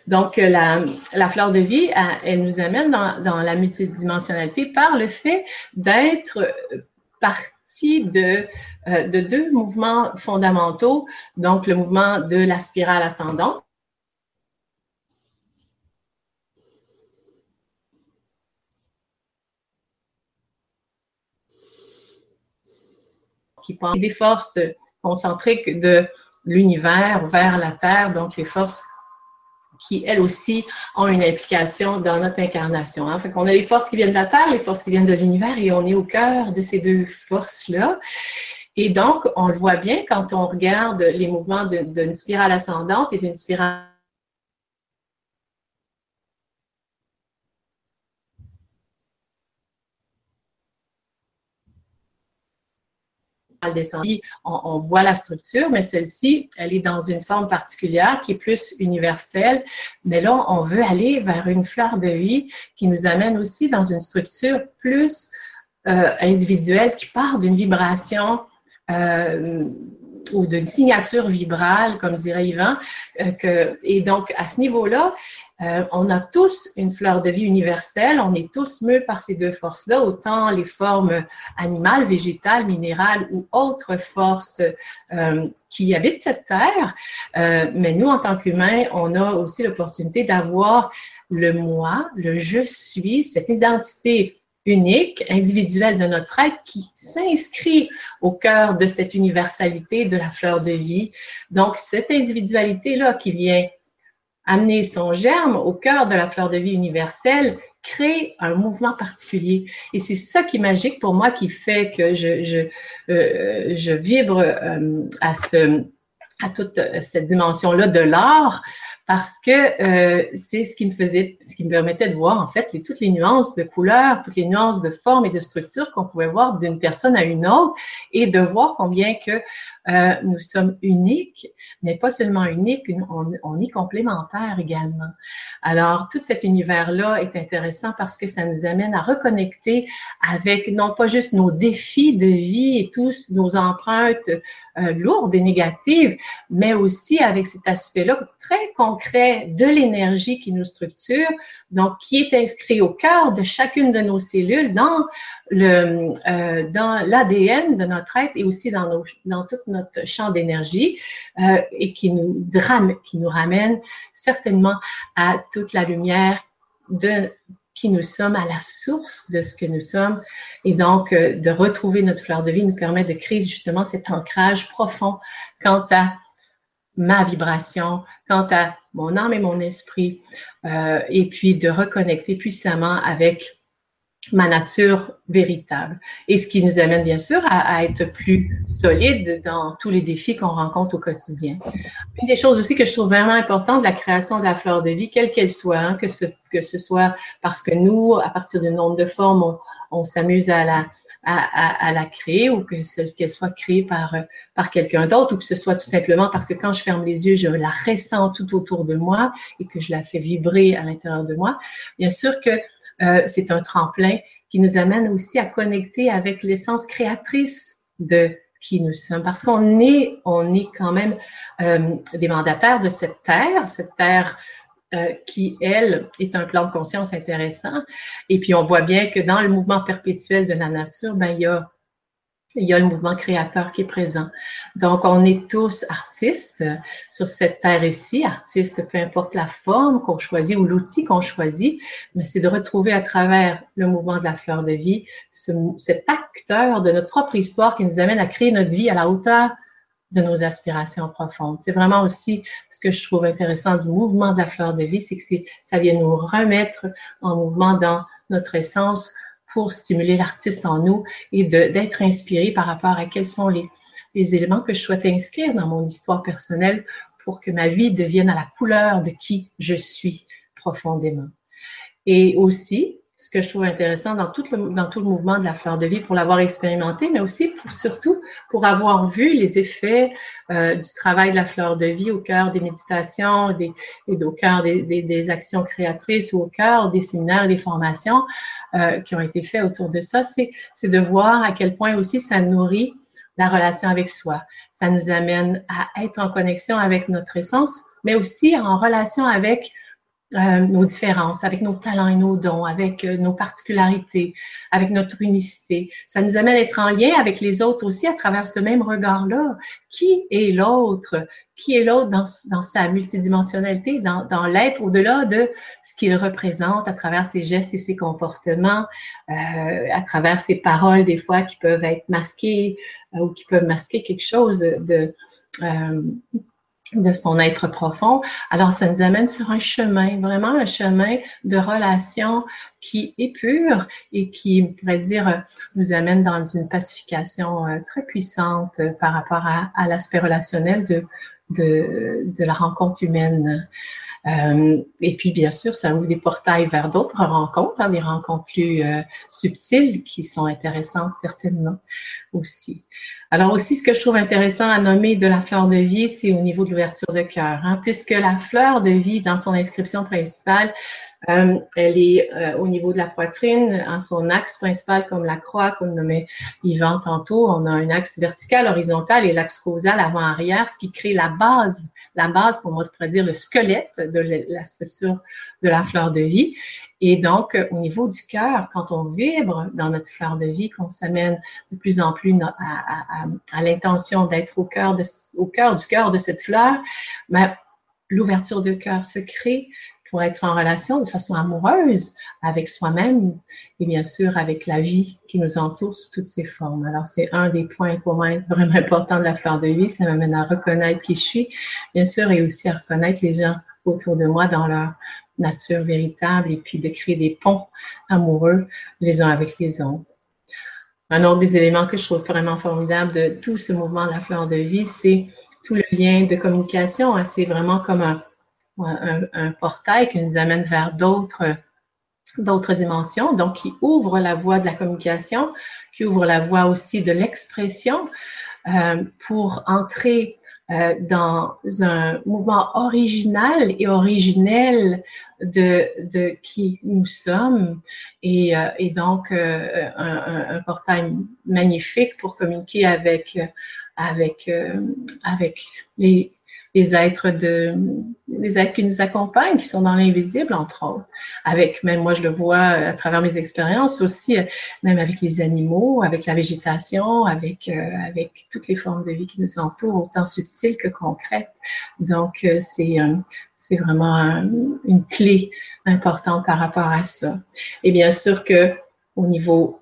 donc, la, la, fleur de vie, elle, nous amène dans, dans, la multidimensionnalité par le fait d'être partie de, euh, de deux mouvements fondamentaux, donc le mouvement de la spirale ascendante qui prend des forces concentriques de l'univers vers la Terre, donc les forces qui, elles aussi, ont une implication dans notre incarnation. Hein. A les forces qui viennent de la Terre, les forces qui viennent de l'univers, et on est au cœur de ces deux forces-là. Et donc, on le voit bien quand on regarde les mouvements d'une spirale ascendante et d'une spirale on, voit la structure, mais celle-ci, elle est dans une forme particulière qui est plus universelle. Mais là, on veut aller vers une fleur de vie qui nous amène aussi dans une structure plus euh, individuelle qui part d'une vibration euh, ou d'une signature vibrale, comme dirait Yvan. Euh, que, et donc, à ce niveau-là, euh, on a tous une fleur de vie universelle, on est tous mus par ces deux forces-là, autant les formes animales, végétales, minérales ou autres forces euh, qui habitent cette terre. Euh, mais nous, en tant qu'humains, on a aussi l'opportunité d'avoir le moi, le je suis, cette identité unique, individuelle de notre être qui s'inscrit au cœur de cette universalité de la fleur de vie. Donc, cette individualité-là qui vient amener son germe au cœur de la fleur de vie universelle, crée un mouvement particulier. Et c'est ça qui est magique pour moi, qui fait que je, euh, vibre euh, à, à toute cette dimension-là de l'art, parce que euh, c'est ce qui me faisait, ce qui me permettait de voir en fait toutes les nuances de couleurs, toutes les nuances de forme et de structure qu'on pouvait voir d'une personne à une autre, et de voir combien que euh, nous sommes uniques, mais pas seulement uniques, on, on est complémentaires également. Alors, tout cet univers-là est intéressant parce que ça nous amène à reconnecter avec non pas juste nos défis de vie et tous nos empreintes euh, lourdes et négatives, mais aussi avec cet aspect-là très concret de l'énergie qui nous structure, donc qui est inscrit au cœur de chacune de nos cellules dans le euh, dans l'ADN de notre être et aussi dans dans tout notre champ d'énergie euh, et qui nous ramène qui nous ramène certainement à toute la lumière de qui nous sommes, à la source de ce que nous sommes. Et donc, euh, de retrouver notre fleur de vie nous permet de créer justement cet ancrage profond quant à ma vibration, quant à mon âme et mon esprit, euh, et puis de reconnecter puissamment avec ma nature véritable. Et ce qui nous amène bien sûr à, être plus solide dans tous les défis qu'on rencontre au quotidien. Une des choses aussi que je trouve vraiment importante la création de la fleur de vie, quelle qu'elle soit, hein, que, ce, que ce soit parce que nous, à partir d'un nombre de formes, on, on s'amuse à la, à, la créer ou que qu'elle soit créée par, par quelqu'un d'autre ou que ce soit tout simplement parce que quand je ferme les yeux, je la ressens tout autour de moi et que je la fais vibrer à l'intérieur de moi. Bien sûr que euh, c'est un tremplin qui nous amène aussi à connecter avec l'essence créatrice de qui nous sommes, parce qu'on est, on est quand même euh, des mandataires de cette terre, cette terre euh, qui, elle, est un plan de conscience intéressant. Et puis, on voit bien que dans le mouvement perpétuel de la nature, ben, il y a il y a le mouvement créateur qui est présent. Donc, on est tous artistes sur cette terre ici, artistes, peu importe la forme qu'on choisit ou l'outil qu'on choisit, mais c'est de retrouver à travers le mouvement de la fleur de vie ce, cet acteur de notre propre histoire qui nous amène à créer notre vie à la hauteur de nos aspirations profondes. C'est vraiment aussi ce que je trouve intéressant du mouvement de la fleur de vie, c'est que ça vient nous remettre en mouvement dans notre essence pour stimuler l'artiste en nous et d'être inspiré par rapport à quels sont les, les éléments que je souhaite inscrire dans mon histoire personnelle pour que ma vie devienne à la couleur de qui je suis profondément. Et aussi, ce que je trouve intéressant dans tout le, mouvement de la fleur de vie pour l'avoir expérimenté, mais aussi pour, surtout pour avoir vu les effets euh, du travail de la fleur de vie au cœur des méditations et au cœur des, actions créatrices ou au cœur des séminaires, des formations euh, qui ont été faits autour de ça, c'est de voir à quel point aussi ça nourrit la relation avec soi. Ça nous amène à être en connexion avec notre essence, mais aussi en relation avec euh, nos différences, avec nos talents et nos dons, avec euh, nos particularités, avec notre unicité. Ça nous amène à être en lien avec les autres aussi à travers ce même regard-là. Qui est l'autre? Qui est l'autre dans, dans, sa multidimensionnalité, dans, dans l'être au-delà de ce qu'il représente à travers ses gestes et ses comportements, euh, à travers ses paroles des fois qui peuvent être masquées euh, ou qui peuvent masquer quelque chose de euh, de son être profond. Alors, ça nous amène sur un chemin, vraiment un chemin de relation qui est pur et qui, on pourrait dire, nous amène dans une pacification euh, très puissante par rapport à, l'aspect relationnel de, de, la rencontre humaine. Euh, et puis, bien sûr, ça ouvre des portails vers d'autres rencontres, hein, des rencontres plus euh, subtiles qui sont intéressantes certainement aussi. Alors aussi, ce que je trouve intéressant à nommer de la fleur de vie, c'est au niveau de l'ouverture de cœur, hein, puisque la fleur de vie, dans son inscription principale, euh, elle est euh, au niveau de la poitrine, en son axe principal, comme la croix, comme nommait Yvan tantôt. On a un axe vertical, horizontal et l'axe causal avant-arrière, ce qui crée la base, la base, pour pourrais dire le squelette de la structure de la fleur de vie. Et donc, euh, au niveau du cœur, quand on vibre dans notre fleur de vie, qu'on s'amène de plus en plus à, l'intention d'être au cœur, de, au cœur du cœur de cette fleur, ben, l'ouverture de cœur se crée être en relation de façon amoureuse avec soi-même et bien sûr avec la vie qui nous entoure sous toutes ses formes. Alors, c'est un des points pour moi vraiment importants de la fleur de vie. Ça m'amène à reconnaître qui je suis, bien sûr, et aussi à reconnaître les gens autour de moi dans leur nature véritable et puis de créer des ponts amoureux les uns avec les autres. Un autre des éléments que je trouve vraiment formidable de tout ce mouvement de la fleur de vie, c'est tout le lien de communication. Hein. C'est vraiment comme un, un, portail qui nous amène vers d'autres d'autres dimensions, donc qui ouvre la voie de la communication, qui ouvre la voie aussi de l'expression euh, pour entrer euh, dans un mouvement original et originel de, de qui nous sommes. Et, euh, donc un, un, portail magnifique pour communiquer avec avec avec les les êtres de les êtres qui nous accompagnent, qui sont dans l'invisible, entre autres. Avec, même moi je le vois à travers mes expériences aussi, même avec les animaux, avec la végétation, avec, euh, avec toutes les formes de vie qui nous entourent, autant subtiles que concrètes. Donc, euh, c'est euh, c'est vraiment une clé importante par rapport à ça. Et bien sûr que au niveau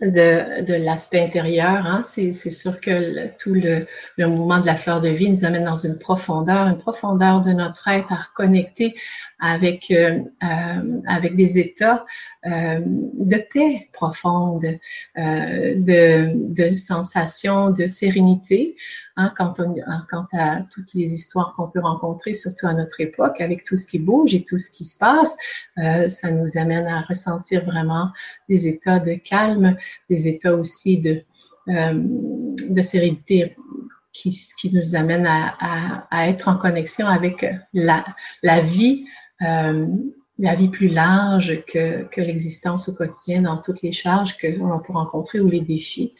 de, de l'aspect intérieur. Hein. C'est sûr que tout le, le, mouvement de la fleur de vie nous amène dans une profondeur, une profondeur de notre être à reconnecter avec, euh, euh, avec des états euh, de paix profonde, euh, de, de sensations de sérénité. Hein, quand, on, hein, quant à toutes les histoires qu'on peut rencontrer, surtout à notre époque, avec tout ce qui bouge et tout ce qui se passe, euh, ça nous amène à ressentir vraiment des états de calme, des états aussi de, sérénité qui, nous amènent à, être en connexion avec la, vie, la vie plus large que, l'existence au quotidien dans toutes les charges que l'on peut rencontrer ou les défis.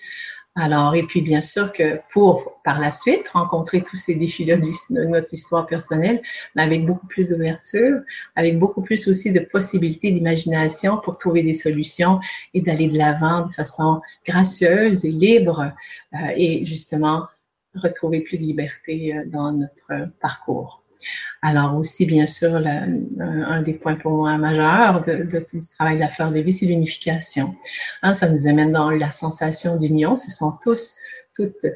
Alors, et puis bien sûr que pour par la suite rencontrer tous ces défis-là de notre histoire personnelle, mais avec beaucoup plus d'ouverture, avec beaucoup plus aussi de possibilités d'imagination pour trouver des solutions et d'aller de l'avant de façon gracieuse et libre euh, et justement retrouver plus de liberté euh, dans notre parcours. Alors aussi, bien sûr, un, des points pour moi majeurs de, de, du travail de la fleur de vie, c'est l'unification. Hein, ça nous amène dans la sensation d'union. Ce sont tous, toutes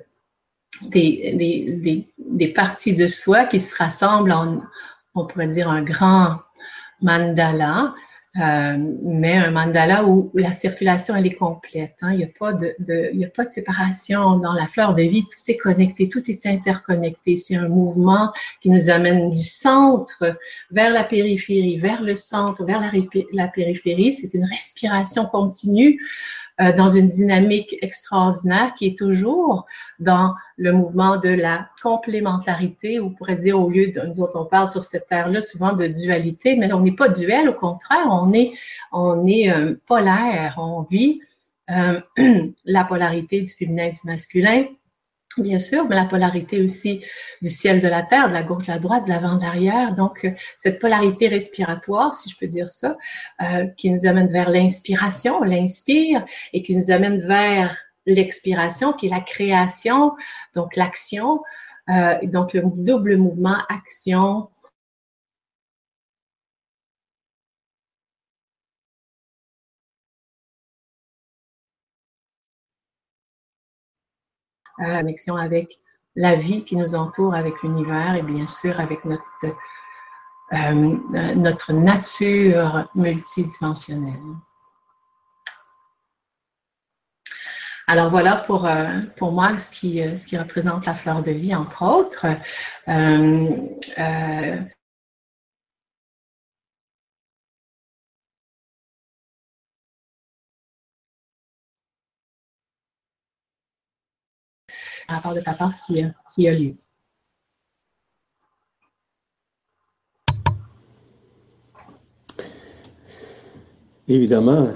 des, des, parties de soi qui se rassemblent en, on pourrait dire, un grand mandala, euh, mais un mandala où, la circulation elle est complète. Hein. Il n'y a, pas de, a pas de séparation dans la fleur de vie. Tout est connecté, tout est interconnecté. C'est un mouvement qui nous amène du centre vers la périphérie, vers le centre, vers la périphérie. C'est une respiration continue euh, dans une dynamique extraordinaire qui est toujours dans le mouvement de la complémentarité, ou on pourrait dire au lieu de nous autres, on parle sur cette terre-là souvent de dualité, mais on n'est pas duel, au contraire, on est, on est euh, polaire, on vit euh, la polarité du féminin et du masculin, bien sûr, mais la polarité aussi du ciel de la terre, de la gauche, de la droite, de l'avant, d'arrière. Donc, euh, cette polarité respiratoire, si je peux dire ça, euh, qui nous amène vers l'inspiration, on l'inspire, et qui nous amène vers l'expiration, qui est la création, donc l'action, euh, donc le double mouvement action, avec la vie qui nous entoure, avec l'univers et bien sûr avec notre, euh, notre nature multidimensionnelle. Alors voilà pour, euh, pour moi ce qui, ce qui représente la fleur de vie, entre autres. Euh, à part de ta part s'il y a lieu. Évidemment,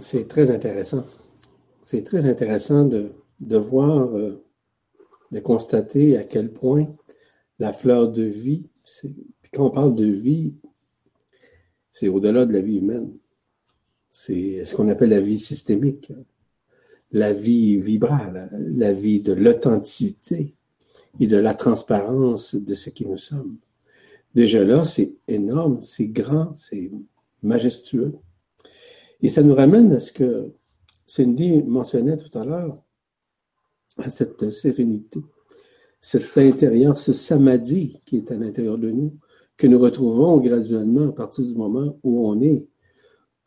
c'est très intéressant. C'est très intéressant de, voir, euh, de constater à quel point la fleur de vie, quand on parle de vie, c'est au-delà de la vie humaine. C'est ce qu'on appelle la vie systémique la vie vibrale, la vie de l'authenticité et de la transparence de ce qui nous sommes. Déjà là, c'est énorme, c'est grand, c'est majestueux. Et ça nous ramène à ce que Cindy mentionnait tout à l'heure, à cette sérénité, cet intérieur, ce samadhi qui est à l'intérieur de nous, que nous retrouvons graduellement à partir du moment où on est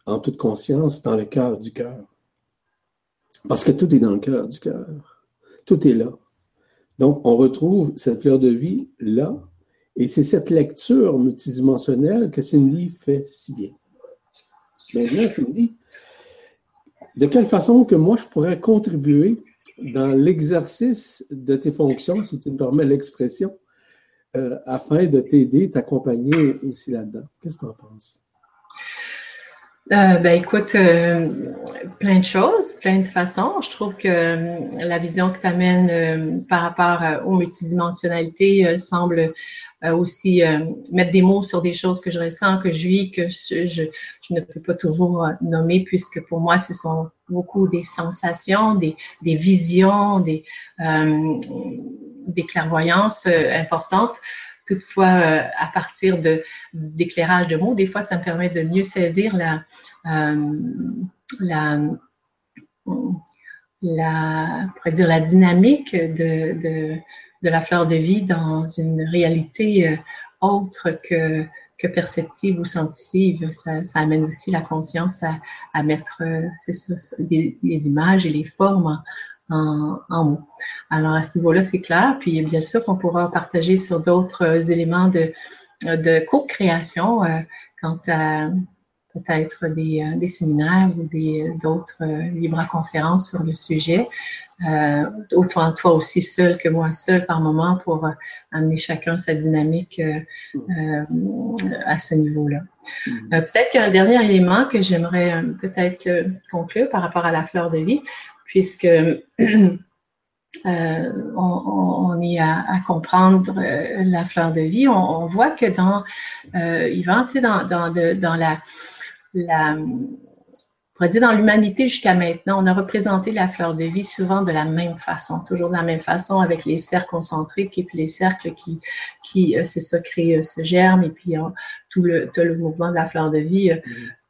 en toute conscience dans le cœur du cœur. Parce que tout est dans le cœur du cœur. Tout est là. Donc, on retrouve cette fleur de vie là. Et c'est cette lecture multidimensionnelle que Cindy fait si bien. Maintenant, Cindy, de quelle façon que moi je pourrais contribuer dans l'exercice de tes fonctions, si tu me permets l'expression, euh, afin de t'aider, t'accompagner aussi là-dedans? Qu'est-ce que tu en penses? Euh, ben écoute, euh, plein de choses, plein de façons. Je trouve que euh, la vision que tu amènes par rapport aux multidimensionnalités semble aussi mettre des mots sur des choses que je ressens, que je vis, que je, ne peux pas toujours nommer, puisque pour moi, ce sont beaucoup des sensations, des, visions, des clairvoyances importantes. Toutefois, euh, à partir de d'éclairage de mots, des fois, ça me permet de mieux saisir la, euh, dynamique de, la fleur de vie dans une réalité euh, autre que, perceptive ou sensitive. Ça, amène aussi la conscience à, mettre les, les, images et les formes en, mots. Alors, à ce niveau-là, c'est clair. Puis, bien sûr qu'on pourra partager sur d'autres euh, éléments de, de co-création euh, quant à peut-être des, euh, des, séminaires ou d'autres libres conférences sur le sujet. autant toi aussi seul que moi seul par moment pour amener chacun sa dynamique à ce niveau-là. Mm-hmm. peut-être qu'un dernier élément que j'aimerais peut-être conclure par rapport à la fleur de vie, puisque euh, on, est à, comprendre euh, la fleur de vie. On, voit que dans euh, Yvan, dans, dans, la, on dire dans l'humanité jusqu'à maintenant, on a représenté la fleur de vie souvent de la même façon, toujours de la même façon avec les cercles concentriques et puis les cercles qui, qui c'est ça, créent ce germe et puis tout le, tout le mouvement de la fleur de vie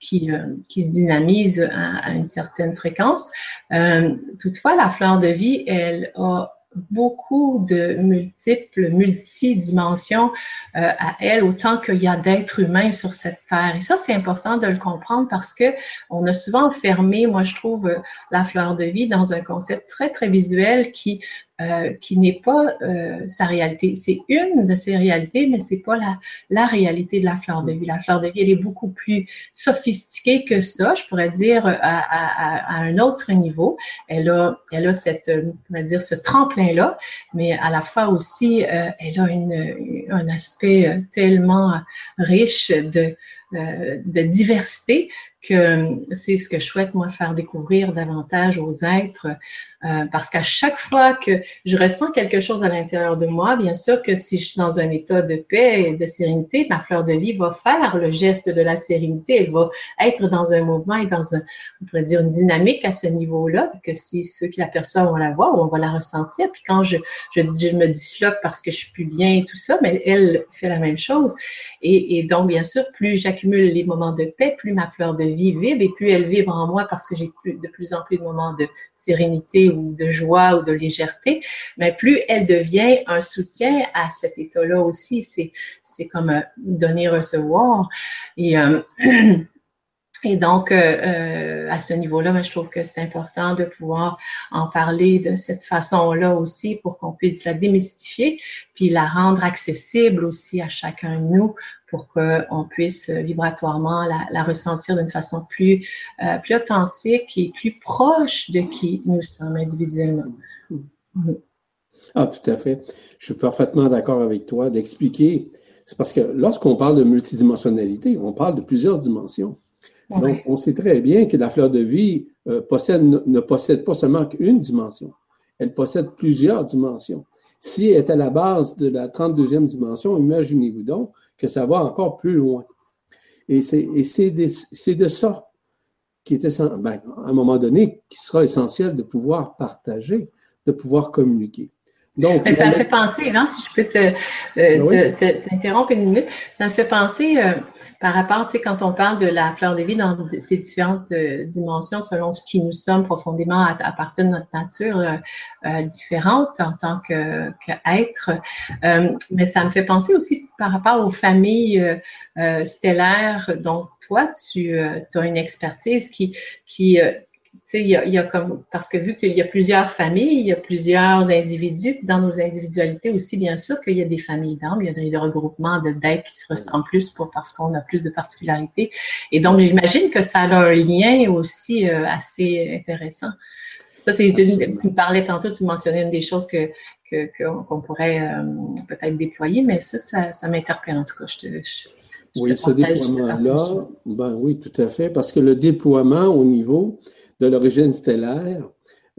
qui, euh, qui se dynamise à, une certaine fréquence. Euh, toutefois, la fleur de vie, elle a beaucoup de multiples, multidimensions euh, à elle, autant qu'il y a d'êtres humains sur cette terre. Et ça, c'est important de le comprendre parce que on a souvent fermé, moi, je trouve, la fleur de vie dans un concept très, très visuel qui euh, qui n'est pas euh, sa réalité. C'est une de ses réalités, mais c'est pas la, la réalité de la fleur de vie. La fleur de vie, elle est beaucoup plus sophistiquée que ça, je pourrais dire, à, à, à un autre niveau. Elle a, elle a cette, on va dire, ce tremplin-là, mais à la fois aussi, euh, elle a une, un aspect tellement riche de, de diversité que c'est ce que je souhaite, moi, faire découvrir davantage aux êtres euh, parce qu'à chaque fois que je ressens quelque chose à l'intérieur de moi, bien sûr que si je suis dans un état de paix et de sérénité, ma fleur de vie va faire le geste de la sérénité. Elle va être dans un mouvement et dans un, on pourrait dire, une dynamique à ce niveau-là, que si ceux qui l'aperçoivent vont la voir ou on va la ressentir. Puis quand je, je, je me disloque parce que je suis plus bien et tout ça, mais elle fait la même chose. Et, et donc, bien sûr, plus j'accumule les moments de paix, plus ma fleur de vie vibre et plus elle vibre en moi parce que j'ai de plus en plus de moments de sérénité ou de joie ou de légèreté, mais plus elle devient un soutien à cet état-là aussi. C'est, comme un donner-recevoir. Et, euh, et donc, euh, euh, à ce niveau-là, je trouve que c'est important de pouvoir en parler de cette façon-là aussi pour qu'on puisse la démystifier, puis la rendre accessible aussi à chacun de nous pour qu'on puisse vibratoirement la, ressentir d'une façon plus, euh, plus authentique et plus proche de qui nous sommes individuellement. Mm-hmm. Ah, tout à fait. Je suis parfaitement d'accord avec toi d'expliquer. C'est parce que lorsqu'on parle de multidimensionnalité, on parle de plusieurs dimensions. Donc, on sait très bien que la fleur de vie euh, ne possède pas seulement qu'une dimension, elle possède plusieurs dimensions. Si elle est à la base de la 32e dimension, imaginez-vous donc que ça va encore plus loin. Et c'est de, ça qui est ben, à un moment donné, qui sera essentiel de pouvoir partager, de pouvoir communiquer. Donc, ça me fait penser, hein, si je peux euh, t'interrompre une minute, ça me fait penser euh, par rapport, tu sais, quand on parle de la fleur de vie dans ces différentes euh, dimensions selon ce qui nous sommes profondément à, partir de notre nature différente en tant qu'être, mais ça me fait penser aussi par rapport aux familles stellaires. Dont toi, tu as une expertise qui, qui il y, a, il y a comme, parce que vu qu'il y a plusieurs familles, il y a plusieurs individus, dans nos individualités aussi, bien sûr, qu'il y a des familles d'âmes, il y a des, regroupements de d'êtres qui se ressemblent plus pour, parce qu'on a plus de particularités. Et donc, j'imagine que ça a un lien aussi euh, assez intéressant. Ça, c'est tu me parlais tantôt, tu mentionnais une des choses que qu'on pourrait euh, peut-être déployer, mais ça, ça, ça m'interpelle en tout cas. Je te, oui, ce déploiement-là, ben oui, tout à fait, parce que le déploiement au niveau, de l'origine stellaire,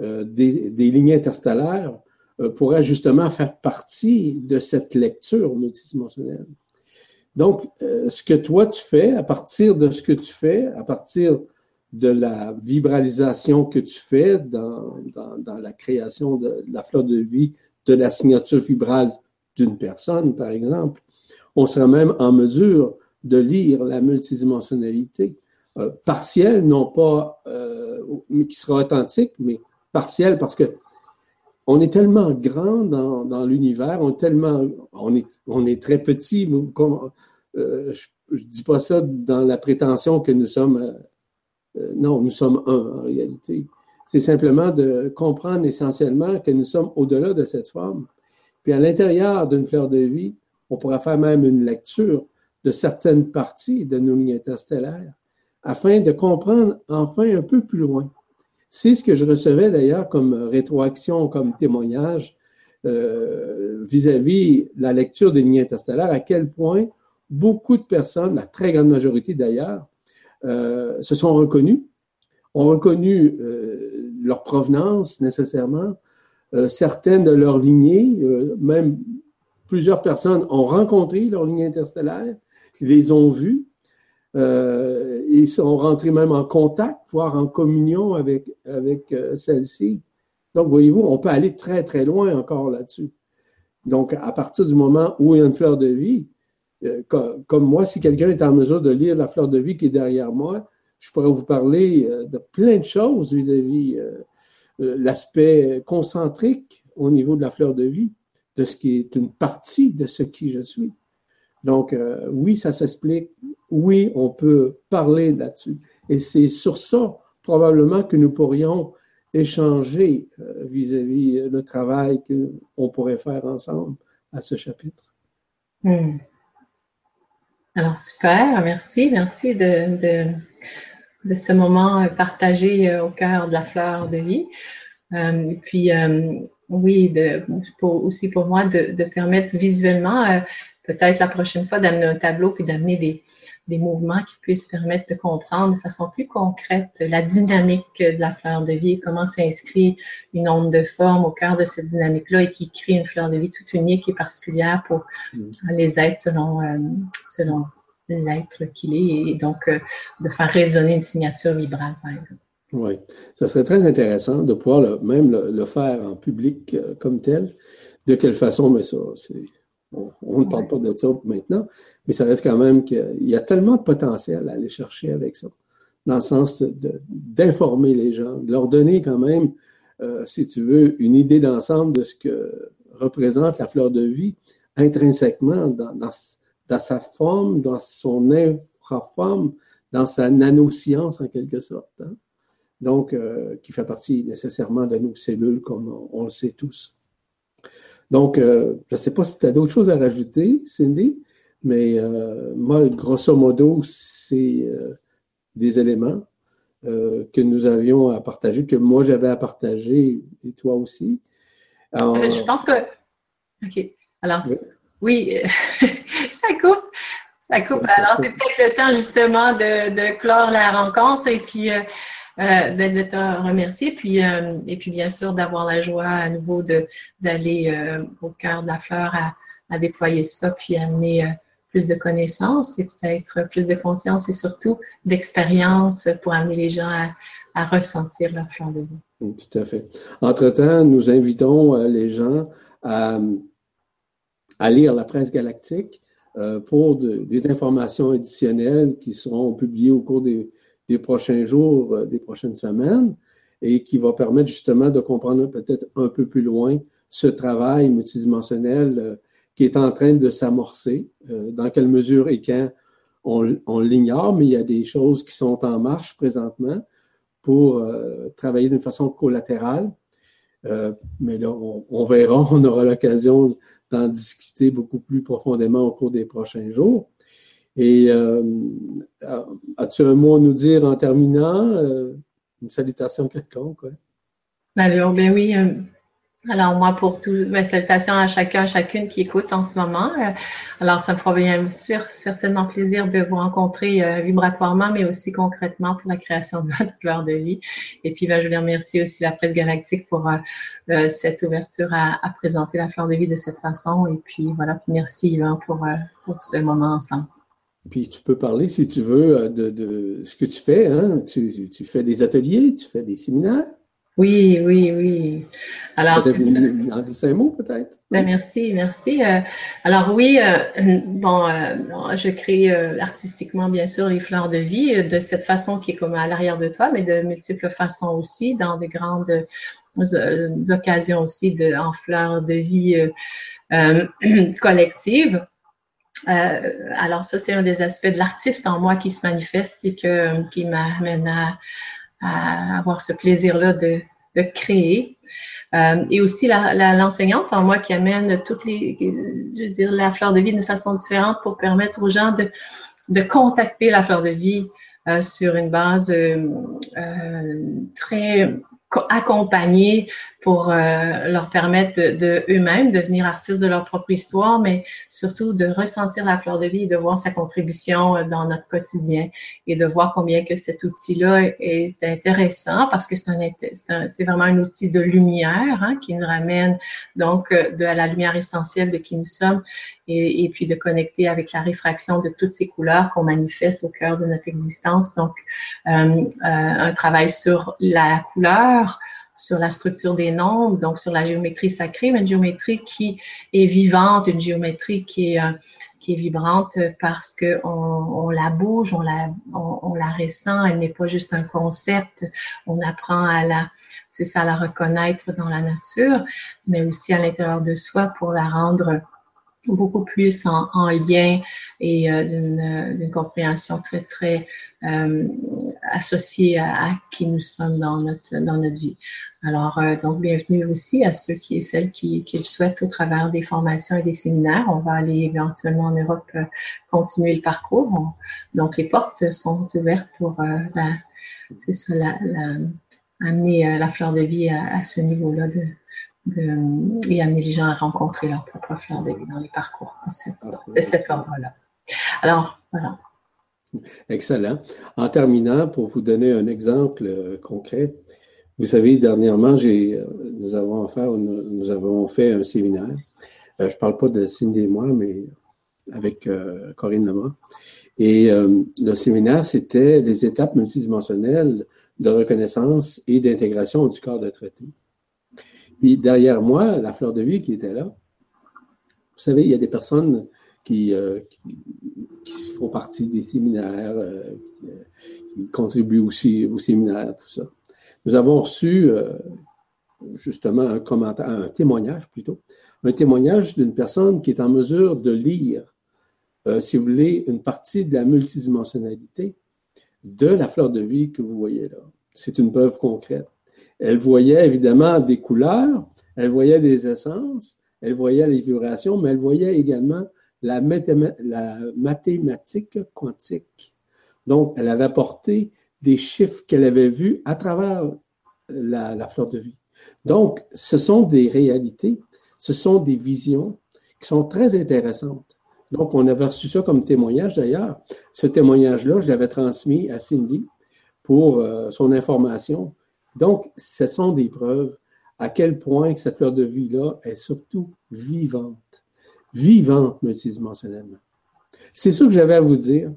euh, des, lignes interstellaires, euh, pourrait justement faire partie de cette lecture multidimensionnelle. Donc, euh, ce que toi tu fais, à partir de ce que tu fais, à partir de la vibralisation que tu fais dans, la création de, la fleur de vie, de la signature vibrale d'une personne, par exemple, on sera même en mesure de lire la multidimensionnalité euh, partiel, non pas euh, qui sera authentique, mais partiel parce que on est tellement grand dans, l'univers, on est tellement, on est, très petit. Euh, je, ne dis pas ça dans la prétention que nous sommes, non, nous sommes un en réalité. C'est simplement de comprendre essentiellement que nous sommes au-delà de cette forme. Puis à l'intérieur d'une fleur de vie, on pourra faire même une lecture de certaines parties de nos lignes interstellaires afin de comprendre enfin un peu plus loin. C'est ce que je recevais d'ailleurs comme rétroaction, comme témoignage euh, vis-à-vis la lecture des lignes interstellaires, à quel point beaucoup de personnes, la très grande majorité d'ailleurs, euh, se sont reconnues, ont reconnu euh, leur provenance nécessairement, certaines de leurs lignées, même plusieurs personnes ont rencontré leurs lignes interstellaires, les ont vues, euh, ils sont rentrés même en contact, voire en communion avec, avec euh, celle-ci. Donc, voyez-vous, on peut aller très, très loin encore là-dessus. Donc, à partir du moment où il y a une fleur de vie, euh, comme, moi, si quelqu'un est en mesure de lire la fleur de vie qui est derrière moi, je pourrais vous parler de plein de choses vis-à-vis l'aspect concentrique au niveau de la fleur de vie, de ce qui est une partie de ce qui je suis. Donc, euh, oui, ça s'explique. Oui, on peut parler là-dessus. Et c'est sur ça, probablement, que nous pourrions échanger euh, vis-à-vis le travail qu'on pourrait faire ensemble à ce chapitre. Hmm. Alors, super. Merci. Merci de, ce moment partagé au cœur de la fleur de vie. Euh, et puis, oui, de, aussi pour moi de, permettre visuellement, euh, peut-être la prochaine fois, d'amener un tableau puis d'amener des, des mouvements qui puissent permettre de comprendre de façon plus concrète la dynamique de la fleur de vie et comment s'inscrit une onde de forme au cœur de cette dynamique-là et qui crée une fleur de vie toute unique et particulière pour mm. les êtres selon, euh, selon l'être qu'il est et donc euh, de faire résonner une signature vibrale, par exemple. Oui, ça serait très intéressant de pouvoir même le, faire en public euh, comme tel. De quelle façon, mais ça, on, ne parle pas de ça maintenant, mais ça reste quand même qu'il y a tellement de potentiel à aller chercher avec ça, dans le sens d'informer les gens, de leur donner quand même, euh, si tu veux, une idée d'ensemble de ce que représente la fleur de vie intrinsèquement dans, dans sa forme, dans son infraforme, dans sa nanoscience en quelque sorte. Hein donc euh, qui fait partie nécessairement de nos cellules, comme on, le sait tous. Donc, euh, je ne sais pas si tu as d'autres choses à rajouter, Cindy, mais euh, moi, grosso modo, c'est des éléments que nous avions à partager, que moi j'avais à partager et toi aussi. je pense que. OK. Alors, oui, ça coupe. Ça coupe. Alors, c'est peut-être le temps justement de, de, clore la rencontre et puis euh, de te remercier. Puis, euh, et puis, bien sûr, d'avoir la joie à nouveau d'aller euh, au cœur de la fleur à, déployer ça, puis amener plus de connaissances et peut-être plus de conscience et surtout d'expérience pour amener les gens à, ressentir la fleur de vie. Mm, tout à fait. Entre-temps, nous invitons les gens à, à lire la presse galactique pour des informations additionnelles qui seront publiées au cours des, des prochains jours, euh, des prochaines semaines, et qui va permettre justement de comprendre peut-être un peu plus loin ce travail multidimensionnel euh, qui est en train de s'amorcer. Euh, dans quelle mesure et quand, on, l'ignore, mais il y a des choses qui sont en marche présentement pour travailler d'une façon collatérale. mais là, on, verra, on aura l'occasion d'en discuter beaucoup plus profondément au cours des prochains jours. Et euh, as-tu un mot à nous dire en terminant? Euh, une salutation quelconque? Ouais. Alors, ben oui. Euh, alors, moi, pour tout, ben, salutations à chacun, à chacune qui écoute en ce moment. alors, ça me fera bien sûr certainement plaisir de vous rencontrer vibratoirement, mais aussi concrètement pour la création de votre fleur de vie. Et puis, ben, je voulais remercier aussi la presse galactique pour cette ouverture à, à, présenter la fleur de vie de cette façon. Et puis, voilà, merci Yvan pour, pour ce moment ensemble. Puis tu peux parler, si tu veux, euh, de, ce que tu fais. Hein? Tu, tu, fais des ateliers, tu fais des séminaires. Oui, oui, oui. Alors, c'est ça. En dix mots, peut-être. Ben, merci, merci. Euh, alors oui, euh, bon, je crée artistiquement, bien sûr, les fleurs de vie de cette façon qui est comme à l'arrière de toi, mais de multiples façons aussi, dans des grandes occasions aussi de, en fleurs de vie collectives. Euh, alors ça, c'est un des aspects de l'artiste en moi qui se manifeste et que, qui m'amène à, avoir ce plaisir-là de, de, créer. Euh, et aussi l'enseignante en moi qui amène toutes les, je veux dire, la fleur de vie d'une façon différente pour permettre aux gens de, de contacter la fleur de vie euh, sur une base très accompagner pour euh, leur permettre de, eux-mêmes devenir artistes de leur propre histoire, mais surtout de ressentir la fleur de vie et de voir sa contribution euh, dans notre quotidien et de voir combien que cet outil-là est intéressant parce que c'est un, c'est vraiment un outil de lumière hein, qui nous ramène donc euh, de à la lumière essentielle de qui nous sommes et, et, puis de connecter avec la réfraction de toutes ces couleurs qu'on manifeste au cœur de notre existence. Donc, euh, un travail sur la couleur, sur la structure des nombres, donc sur la géométrie sacrée, mais une géométrie qui est vivante, une géométrie qui est, euh, qui est vibrante parce qu'on on, la bouge, on la, on, la ressent, elle n'est pas juste un concept, on apprend à la, c'est ça, la reconnaître dans la nature, mais aussi à l'intérieur de soi pour la rendre beaucoup plus en, en lien et euh, d'une compréhension très, très euh, associée à, qui nous sommes dans notre, dans notre vie. Alors, euh, donc, bienvenue aussi à ceux qui et celles qui, le souhaitent au travers des formations et des séminaires. On va aller éventuellement en Europe euh, continuer le parcours. donc, les portes sont ouvertes pour la, ça, la, la, amener la fleur de vie à, ce niveau-là de, et amener les gens à rencontrer leur propre fleur de vie dans les parcours de, cette, ah, de cet ordre-là. Alors, voilà. Excellent. En terminant, pour vous donner un exemple euh, concret, vous savez, dernièrement, euh, nous, avons fait, nous, avons fait un séminaire. Euh, je ne parle pas de Cindy et moi, mais avec Corinne Lemont. Et le séminaire, c'était les étapes multidimensionnelles de reconnaissance et d'intégration du corps de traité. Puis derrière moi, la fleur de vie qui était là, vous savez, il y a des personnes qui, euh, font partie des séminaires, euh, qui contribuent aussi au séminaire, tout ça. Nous avons reçu euh, justement un commentaire, un témoignage plutôt, un témoignage d'une personne qui est en mesure de lire, si vous voulez, une partie de la multidimensionnalité de la fleur de vie que vous voyez là. C'est une preuve concrète. Elle voyait évidemment des couleurs, elle voyait des essences, elle voyait les vibrations, mais elle voyait également la, mathématique quantique. Donc, elle avait apporté des chiffres qu'elle avait vus à travers la, fleur de vie. Donc, ce sont des réalités, ce sont des visions qui sont très intéressantes. Donc, on avait reçu ça comme témoignage d'ailleurs. Ce témoignage-là, je l'avais transmis à Cindy pour euh, son information donc, ce sont des preuves à quel point cette fleur de vie-là est surtout vivante. Vivante multidimensionnellement. C'est ce que j'avais à vous dire.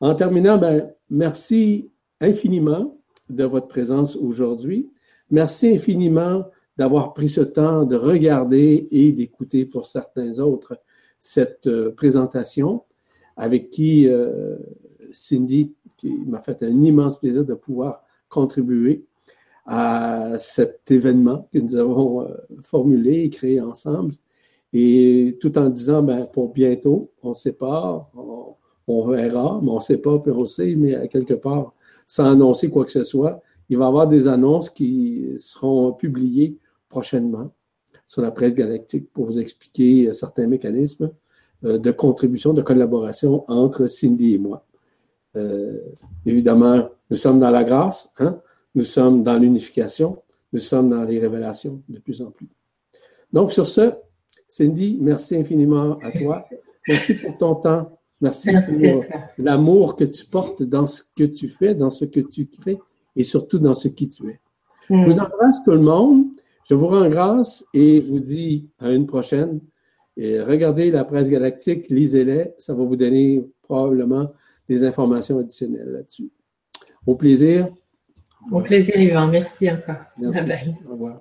En terminant, ben, merci infiniment de votre présence aujourd'hui. Merci infiniment d'avoir pris ce temps de regarder et d'écouter pour certains autres cette euh, présentation avec qui euh, Cindy, m'a fait un immense plaisir de pouvoir contribuer à cet événement que nous avons euh, formulé et créé ensemble. Et tout en disant, ben, pour bientôt, on sait pas, on, verra, mais on ne sait pas, puis on sait, mais quelque part, sans annoncer quoi que ce soit, il va y avoir des annonces qui seront publiées prochainement sur la presse galactique pour vous expliquer certains mécanismes euh, de contribution, de collaboration entre Cindy et moi. Euh, évidemment, nous sommes dans la grâce, hein? Nous sommes dans l'unification, nous sommes dans les révélations de plus en plus. Donc, sur ce, Cindy, merci infiniment à toi. Merci pour ton temps. Merci, pour l'amour que tu portes dans ce que tu fais, dans ce que tu crées et surtout dans ce qui tu es. Je mm. vous embrasse tout le monde. Je vous rends grâce et vous dis à une prochaine. Et regardez la presse galactique, lisez-les. Ça va vous donner probablement des informations additionnelles là-dessus. Au plaisir. Au plaisir, Yvan. Merci encore. Merci. Au revoir.